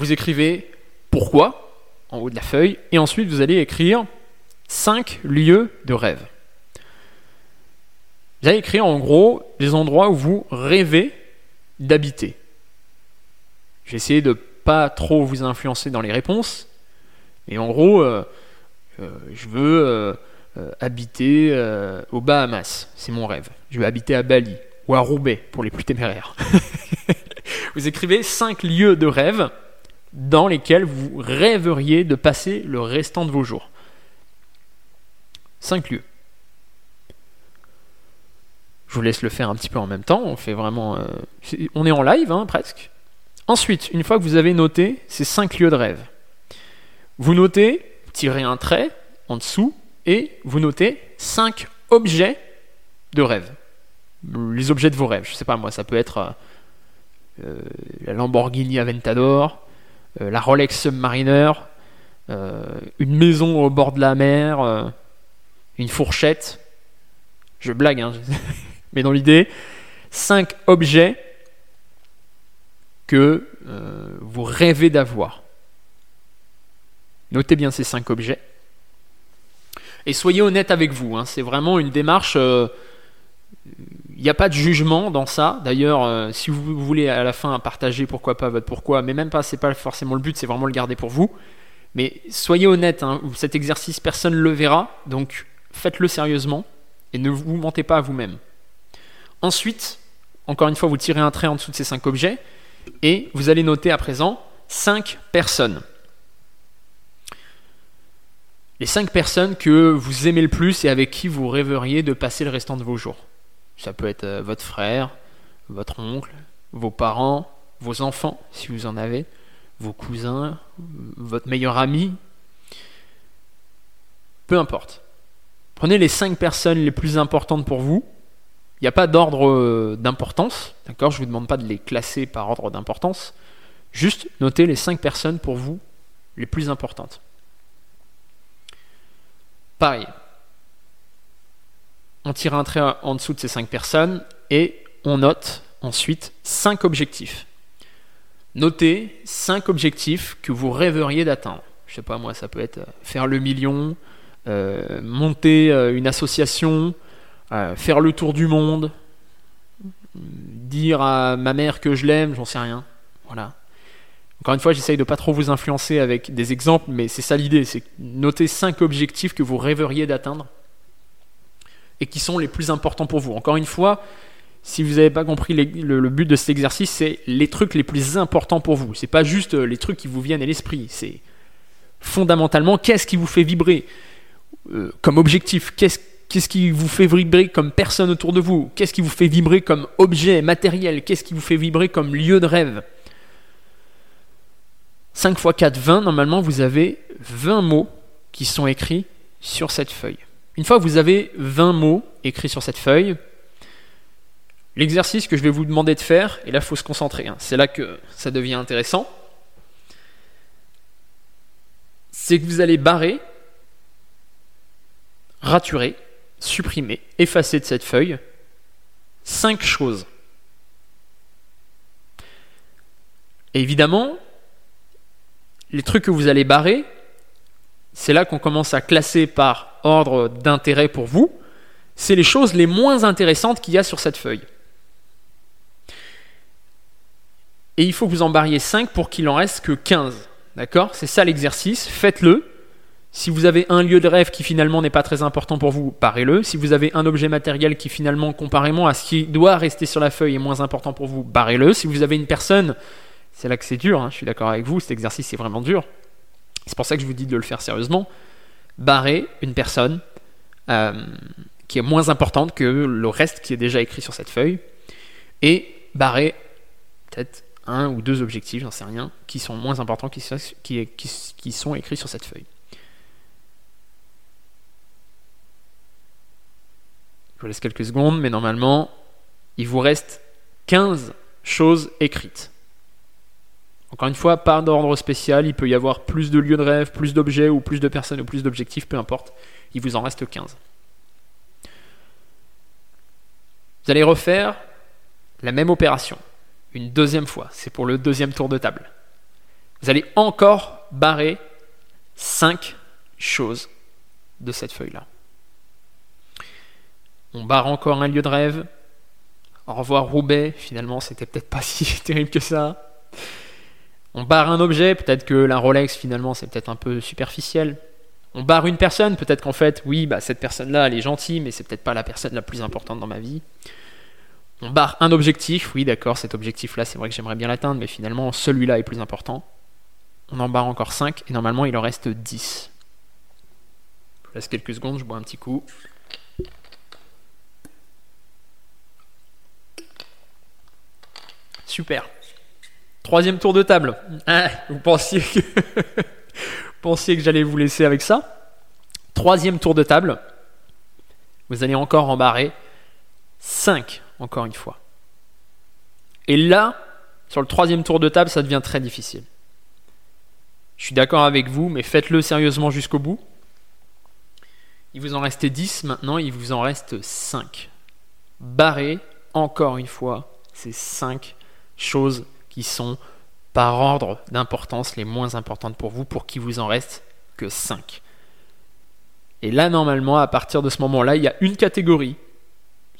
Vous écrivez pourquoi en haut de la feuille, et ensuite vous allez écrire 5 lieux de rêve. Vous allez écrire en gros des endroits où vous rêvez d'habiter. J'ai essayé de pas trop vous influencer dans les réponses, mais en gros, euh, euh, je veux euh, habiter aux Bahamas, c'est mon rêve. Je veux habiter à Bali ou à Roubaix pour les plus téméraires. [LAUGHS] vous écrivez 5 lieux de rêve dans lesquels vous rêveriez de passer le restant de vos jours. Cinq lieux. Je vous laisse le faire un petit peu en même temps. On fait vraiment. Euh, on est en live, hein, presque. Ensuite, une fois que vous avez noté ces cinq lieux de rêve, vous notez, tirez un trait en dessous et vous notez cinq objets de rêve. Les objets de vos rêves. Je sais pas moi, ça peut être euh, euh, la Lamborghini Aventador, euh, la Rolex Submariner, euh, une maison au bord de la mer, euh, une fourchette. Je blague, hein, [LAUGHS] mais dans l'idée, cinq objets que vous rêvez d'avoir. Notez bien ces cinq objets. Et soyez honnête avec vous. Hein, c'est vraiment une démarche il n'y a pas de jugement dans ça. D'ailleurs, euh, si vous voulez à la fin partager pourquoi pas votre pourquoi, mais même pas, c'est pas forcément le but, c'est vraiment le garder pour vous. Mais soyez honnête, hein, cet exercice, personne ne le verra, donc faites-le sérieusement et ne vous mentez pas à vous-même. Ensuite, encore une fois, vous tirez un trait en dessous de ces 5 objets et vous allez noter à présent 5 personnes. Les 5 personnes que vous aimez le plus et avec qui vous rêveriez de passer le restant de vos jours. Ça peut être euh, votre frère, votre oncle, vos parents, vos enfants, si vous en avez, vos cousins, votre meilleur ami. Peu importe. Prenez les 5 personnes les plus importantes pour vous. Il n'y a pas d'ordre euh, d'importance, d'accord? Je ne vous demande pas de les classer par ordre d'importance. Juste notez les 5 personnes pour vous les plus importantes. Pareil. On tire un trait en dessous de ces 5 personnes et on note ensuite 5 objectifs. Notez 5 objectifs que vous rêveriez d'atteindre. Je sais pas moi, ça peut être euh, faire le million, euh, monter euh, une association, faire le tour du monde, dire à ma mère que je l'aime, j'en sais rien. Voilà. Encore une fois, j'essaye de pas trop vous influencer avec des exemples, mais c'est ça l'idée, c'est noter 5 objectifs que vous rêveriez d'atteindre et qui sont les plus importants pour vous. Encore une fois, si vous n'avez pas compris le, but de cet exercice, c'est les trucs les plus importants pour vous. C'est pas juste euh, les trucs qui vous viennent à l'esprit. C'est fondamentalement qu'est-ce qui vous fait vibrer euh, comme objectif? Qu'est-ce qui vous fait vibrer comme personne autour de vous? Qu'est-ce qui vous fait vibrer comme objet matériel? Qu'est-ce qui vous fait vibrer comme lieu de rêve? 5 x 4, 20, normalement vous avez 20 mots qui sont écrits sur cette feuille. Une fois que vous avez 20 mots écrits sur cette feuille, L'exercice que je vais vous demander de faire, et là il faut se concentrer, hein, c'est là que ça devient intéressant, c'est que vous allez barrer, raturer, supprimer, effacer de cette feuille cinq choses. Et évidemment, les trucs que vous allez barrer, c'est là qu'on commence à classer par ordre d'intérêt pour vous, c'est les choses les moins intéressantes qu'il y a sur cette feuille. et il faut que vous en barriez 5 pour qu'il en reste que 15. D'accord? C'est ça l'exercice, faites-le. Si vous avez un lieu de rêve qui finalement n'est pas très important pour vous, barrez-le. Si vous avez un objet matériel qui finalement, comparément à ce qui doit rester sur la feuille, est moins important pour vous, barrez-le. Si vous avez une personne, c'est là que c'est dur, hein, je suis d'accord avec vous, cet exercice est vraiment dur. C'est pour ça que je vous dis de le faire sérieusement. Barrez une personne euh, qui est moins importante que le reste qui est déjà écrit sur cette feuille. Et barrez peut-être un ou deux objectifs, j'en sais rien, qui sont moins importants, qui, qui, qui sont écrits sur cette feuille. Je vous laisse quelques secondes, mais normalement, il vous reste 15 choses écrites. Encore une fois, pas d'ordre spécial, il peut y avoir plus de lieux de rêve, plus d'objets, ou plus de personnes, ou plus d'objectifs, peu importe. Il vous en reste 15. Vous allez refaire la même opération une deuxième fois. C'est pour le deuxième tour de table. Vous allez encore barrer cinq choses de cette feuille-là. On barre encore un lieu de rêve. Au revoir Roubaix, finalement c'était peut-être pas [LAUGHS] si terrible que ça. On barre un objet, peut-être que la Rolex finalement c'est peut-être un peu superficiel. On barre une personne, peut-être qu'en fait, oui, bah, cette personne-là elle est gentille, mais c'est peut-être pas la personne la plus importante dans ma vie. On barre un objectif, oui d'accord, cet objectif-là c'est vrai que j'aimerais bien l'atteindre, mais finalement celui-là est plus important. On en barre encore 5 et normalement il en reste 10. Je vous laisse quelques secondes, je bois un petit coup. Super. Troisième tour de table. Ah, vous pensiez que, [LAUGHS] pensiez que j'allais vous laisser avec ça Troisième tour de table. Vous allez encore en barrer 5 encore une fois. Et là, sur le troisième tour de table, ça devient très difficile. Je suis d'accord avec vous, mais faites-le sérieusement jusqu'au bout. Il vous en restait 10, maintenant il vous en reste 5. Barrez, encore une fois, ces 5 choses qui sont par ordre d'importance les moins importantes pour vous, pour qu'il vous en reste que 5. Et là, normalement, à partir de ce moment-là, il y a une catégorie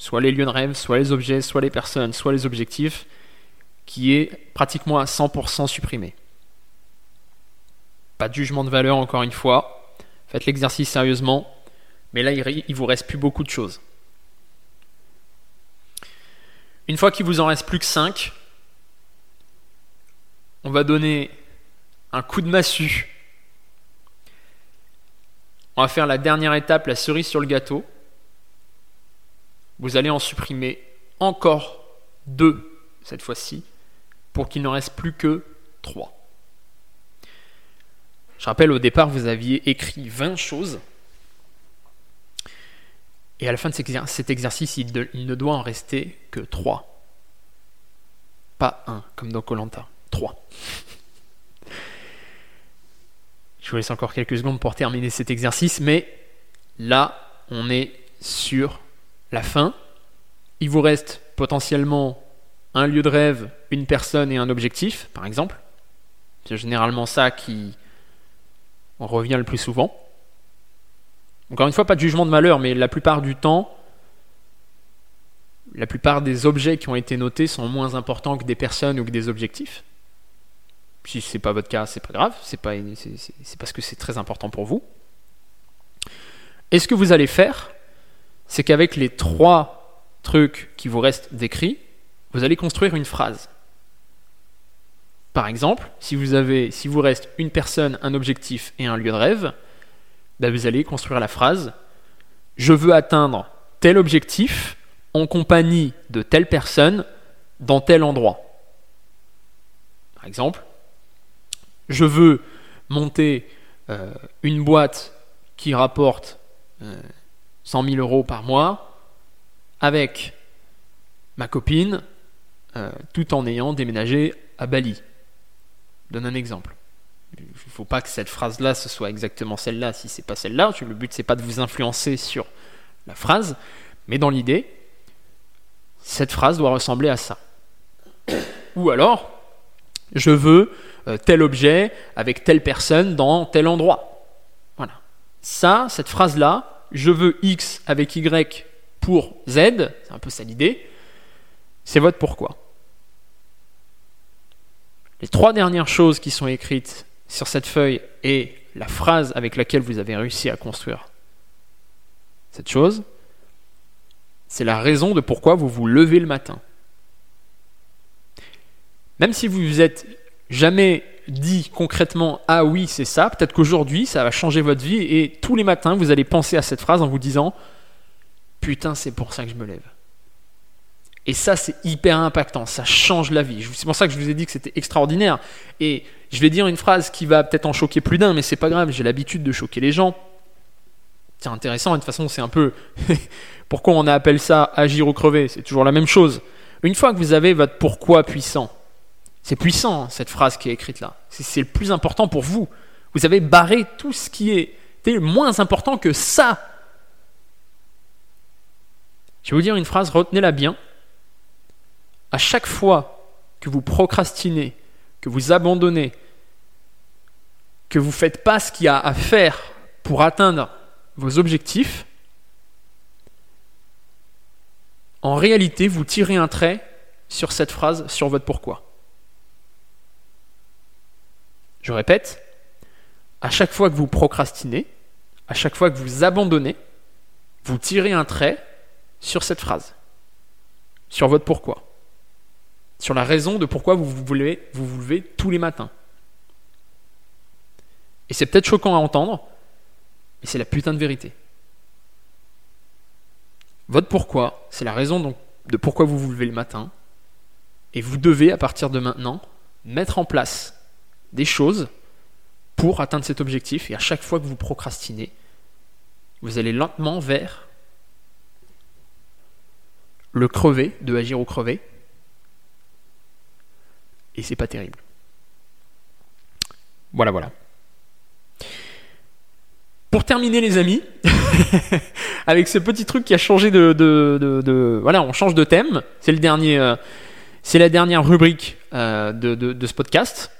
soit les lieux de rêve, soit les objets, soit les personnes, soit les objectifs, qui est pratiquement à 100% supprimé. Pas de jugement de valeur encore une fois, faites l'exercice sérieusement, mais là il, il vous reste plus beaucoup de choses. Une fois qu'il vous en reste plus que 5, on va donner un coup de massue. On va faire la dernière étape, la cerise sur le gâteau. Vous allez en supprimer encore deux cette fois-ci pour qu'il n'en reste plus que trois. Je rappelle, au départ, vous aviez écrit 20 choses. Et à la fin de cet exercice, il, ne doit en rester que 3. Pas 1, comme dans Colanta. 3. Je vous laisse encore quelques secondes pour terminer cet exercice, mais là, on est sur la fin. Il vous reste potentiellement un lieu de rêve, une personne et un objectif, par exemple. C'est généralement ça qui revient le plus souvent. Encore une fois, pas de jugement de malheur, mais la plupart du temps, la plupart des objets qui ont été notés sont moins importants que des personnes ou que des objectifs. Si ce n'est pas votre cas, c'est pas grave, c'est parce que c'est très important pour vous. Et ce que vous allez faire, c'est qu'avec les trois trucs qui vous restent décrits, vous allez construire une phrase. Par exemple, si vous avez, si vous reste une personne, un objectif et un lieu de rêve, ben, vous allez construire la phrase Je veux atteindre tel objectif en compagnie de telle personne dans tel endroit. Par exemple, je veux monter euh, une boîte qui rapporte 100 euh, 000 euros par mois avec ma copine, euh, tout en ayant déménagé à Bali. Je donne un exemple. Il ne faut pas que cette phrase-là, ce soit exactement celle-là, si c'est pas celle-là. Le but, c'est pas de vous influencer sur la phrase, mais dans l'idée, cette phrase doit ressembler à ça. Ou alors, je veux euh, tel objet avec telle personne dans tel endroit. Voilà. Ça, cette phrase-là, je veux X avec Y pour Z, c'est un peu ça l'idée, c'est votre pourquoi. Les trois dernières choses qui sont écrites sur cette feuille et la phrase avec laquelle vous avez réussi à construire cette chose, c'est la raison de pourquoi vous vous levez le matin. Même si vous vous êtes jamais dit concrètement ah oui c'est ça, peut-être qu'aujourd'hui ça va changer votre vie et tous les matins vous allez penser à cette phrase en vous disant putain c'est pour ça que je me lève. Et ça, c'est hyper impactant, ça change la vie. C'est pour ça que je vous ai dit que c'était extraordinaire. Et je vais dire une phrase qui va peut-être en choquer plus d'un, mais c'est pas grave, j'ai l'habitude de choquer les gens. C'est intéressant, de toute façon, c'est un peu. [LAUGHS] pourquoi on appelle ça agir ou crever C'est toujours la même chose. Une fois que vous avez votre pourquoi puissant, c'est puissant, hein, cette phrase qui est écrite là. C'est le plus important pour vous. Vous avez barré tout ce qui est moins important que ça. Je vais vous dire une phrase, retenez-la bien à chaque fois que vous procrastinez, que vous abandonnez, que vous ne faites pas ce qu'il y a à faire pour atteindre vos objectifs, en réalité, vous tirez un trait sur cette phrase, sur votre pourquoi. Je répète, à chaque fois que vous procrastinez, à chaque fois que vous abandonnez, vous tirez un trait sur cette phrase, sur votre pourquoi sur la raison de pourquoi vous vous, levez tous les matins. Et c'est peut-être choquant à entendre, mais c'est la putain de vérité. Votre pourquoi, c'est la raison donc de pourquoi vous vous levez le matin, et vous devez, à partir de maintenant, mettre en place des choses pour atteindre cet objectif, et à chaque fois que vous procrastinez, vous allez lentement vers le crever, de agir au crever, et c'est pas terrible. Voilà, voilà. Pour terminer, les amis, [LAUGHS] avec ce petit truc qui a changé de, de, voilà, on change de thème. C'est le dernier, euh, c'est la dernière rubrique euh, de, ce podcast.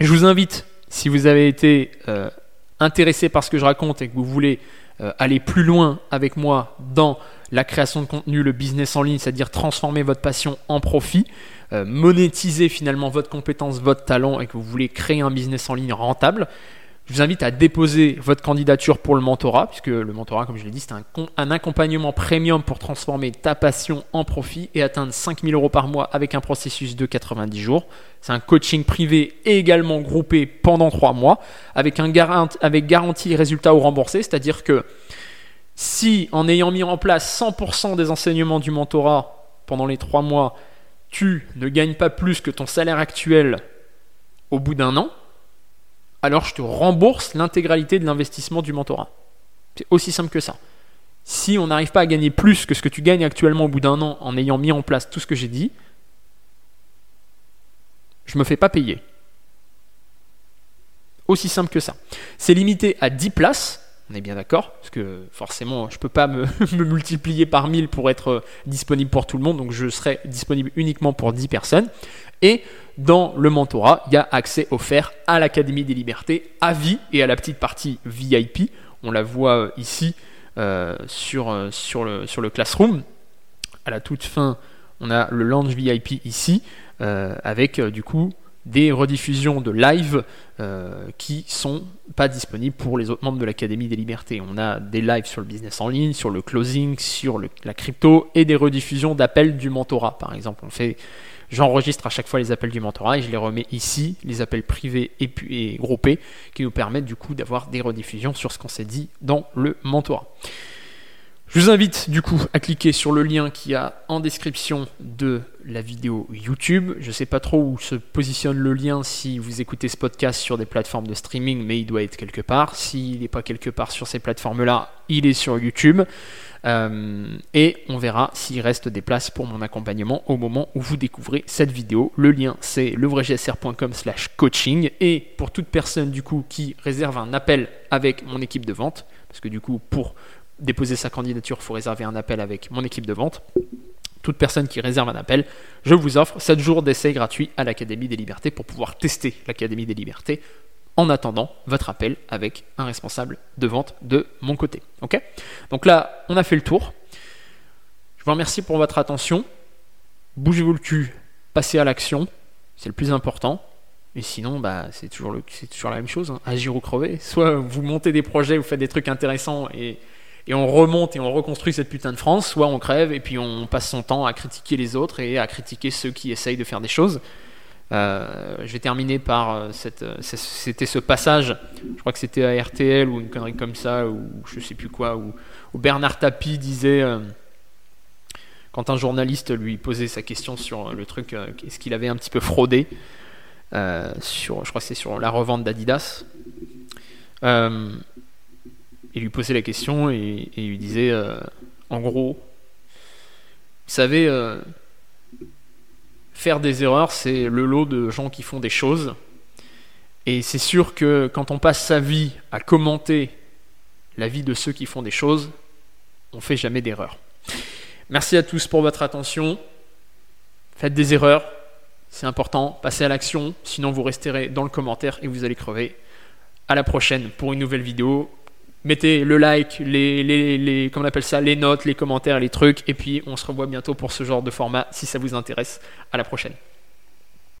Je vous invite, si vous avez été euh, intéressé par ce que je raconte et que vous voulez euh, aller plus loin avec moi dans la création de contenu, le business en ligne, c'est-à-dire transformer votre passion en profit, euh, monétiser finalement votre compétence, votre talent et que vous voulez créer un business en ligne rentable, Je vous invite à déposer votre candidature pour le mentorat, puisque le mentorat, comme je l'ai dit, c'est un, accompagnement premium pour transformer ta passion en profit et atteindre 5000 euros par mois avec un processus de 90 jours. C'est un coaching privé également groupé pendant 3 mois, avec, un avec garantie résultat ou remboursé, c'est-à-dire que si en ayant mis en place 100% des enseignements du mentorat pendant les 3 mois, tu ne gagnes pas plus que ton salaire actuel au bout d'un an, alors je te rembourse l'intégralité de l'investissement du mentorat. C'est aussi simple que ça. Si on n'arrive pas à gagner plus que ce que tu gagnes actuellement au bout d'un an en ayant mis en place tout ce que j'ai dit, je ne me fais pas payer. Aussi simple que ça. C'est limité à 10 places, on est bien d'accord, parce que forcément, je ne peux pas me, [LAUGHS] multiplier par 1000 pour être disponible pour tout le monde, donc je serai disponible uniquement pour 10 personnes. Et dans le mentorat, il y a accès offert à l'Académie des libertés à vie et à la petite partie VIP. On la voit euh, ici euh, sur, euh, sur, le, sur le Classroom. À la toute fin, on a le Lounge VIP ici, avec du coup des rediffusions de live qui sont pas disponibles pour les autres membres de l'Académie des libertés. On a des lives sur le business en ligne, sur le closing, sur la crypto et des rediffusions d'appels du mentorat. Par exemple, on fait J'enregistre à chaque fois les appels du mentorat et je les remets ici, les appels privés et, groupés, qui nous permettent du coup d'avoir des rediffusions sur ce qu'on s'est dit dans le mentorat. Je vous invite du coup à cliquer sur le lien qui a en description de la vidéo YouTube. Je ne sais pas trop où se positionne le lien si vous écoutez ce podcast sur des plateformes de streaming, mais il doit être quelque part. S'il n'est pas quelque part sur ces plateformes-là, il est sur YouTube. Euh, et on verra s'il reste des places pour mon accompagnement au moment où vous découvrez cette vidéo. Le lien c'est levraigsr.com slash coaching et pour toute personne du coup qui réserve un appel avec mon équipe de vente, parce que du coup pour déposer sa candidature, il faut réserver un appel avec mon équipe de vente. Toute personne qui réserve un appel, je vous offre 7 jours d'essai gratuit à l'Académie des Libertés pour pouvoir tester l'Académie des Libertés en attendant votre appel avec un responsable de vente de mon côté. Ok? Donc là, on a fait le tour. Je vous remercie pour votre attention. Bougez-vous le cul, passez à l'action, c'est le plus important. Et sinon, bah, c'est toujours, toujours la même chose, hein. agir ou crever. Soit vous montez des projets, vous faites des trucs intéressants et, et on remonte et on reconstruit cette putain de France, soit on crève et puis on passe son temps à critiquer les autres et à critiquer ceux qui essayent de faire des choses. Euh, je vais terminer par euh, cette, euh, c'était ce passage, je crois que c'était à RTL ou une connerie comme ça, ou je sais plus quoi, où, Bernard Tapie disait, quand un journaliste lui posait sa question sur le truc, est-ce qu'il avait un petit peu fraudé, sur, je crois que c'est sur la revente d'Adidas, il lui posait la question et, lui disait, en gros, vous savez, faire des erreurs, c'est le lot de gens qui font des choses. Et c'est sûr que quand on passe sa vie à commenter la vie de ceux qui font des choses, on fait jamais d'erreurs. Merci à tous pour votre attention. Faites des erreurs, c'est important. Passez à l'action, sinon vous resterez dans le commentaire et vous allez crever. À la prochaine pour une nouvelle vidéo mettez le like, les, les, les, ça, les notes, les commentaires, les trucs, et puis on se revoit bientôt pour ce genre de format si ça vous intéresse. À la prochaine.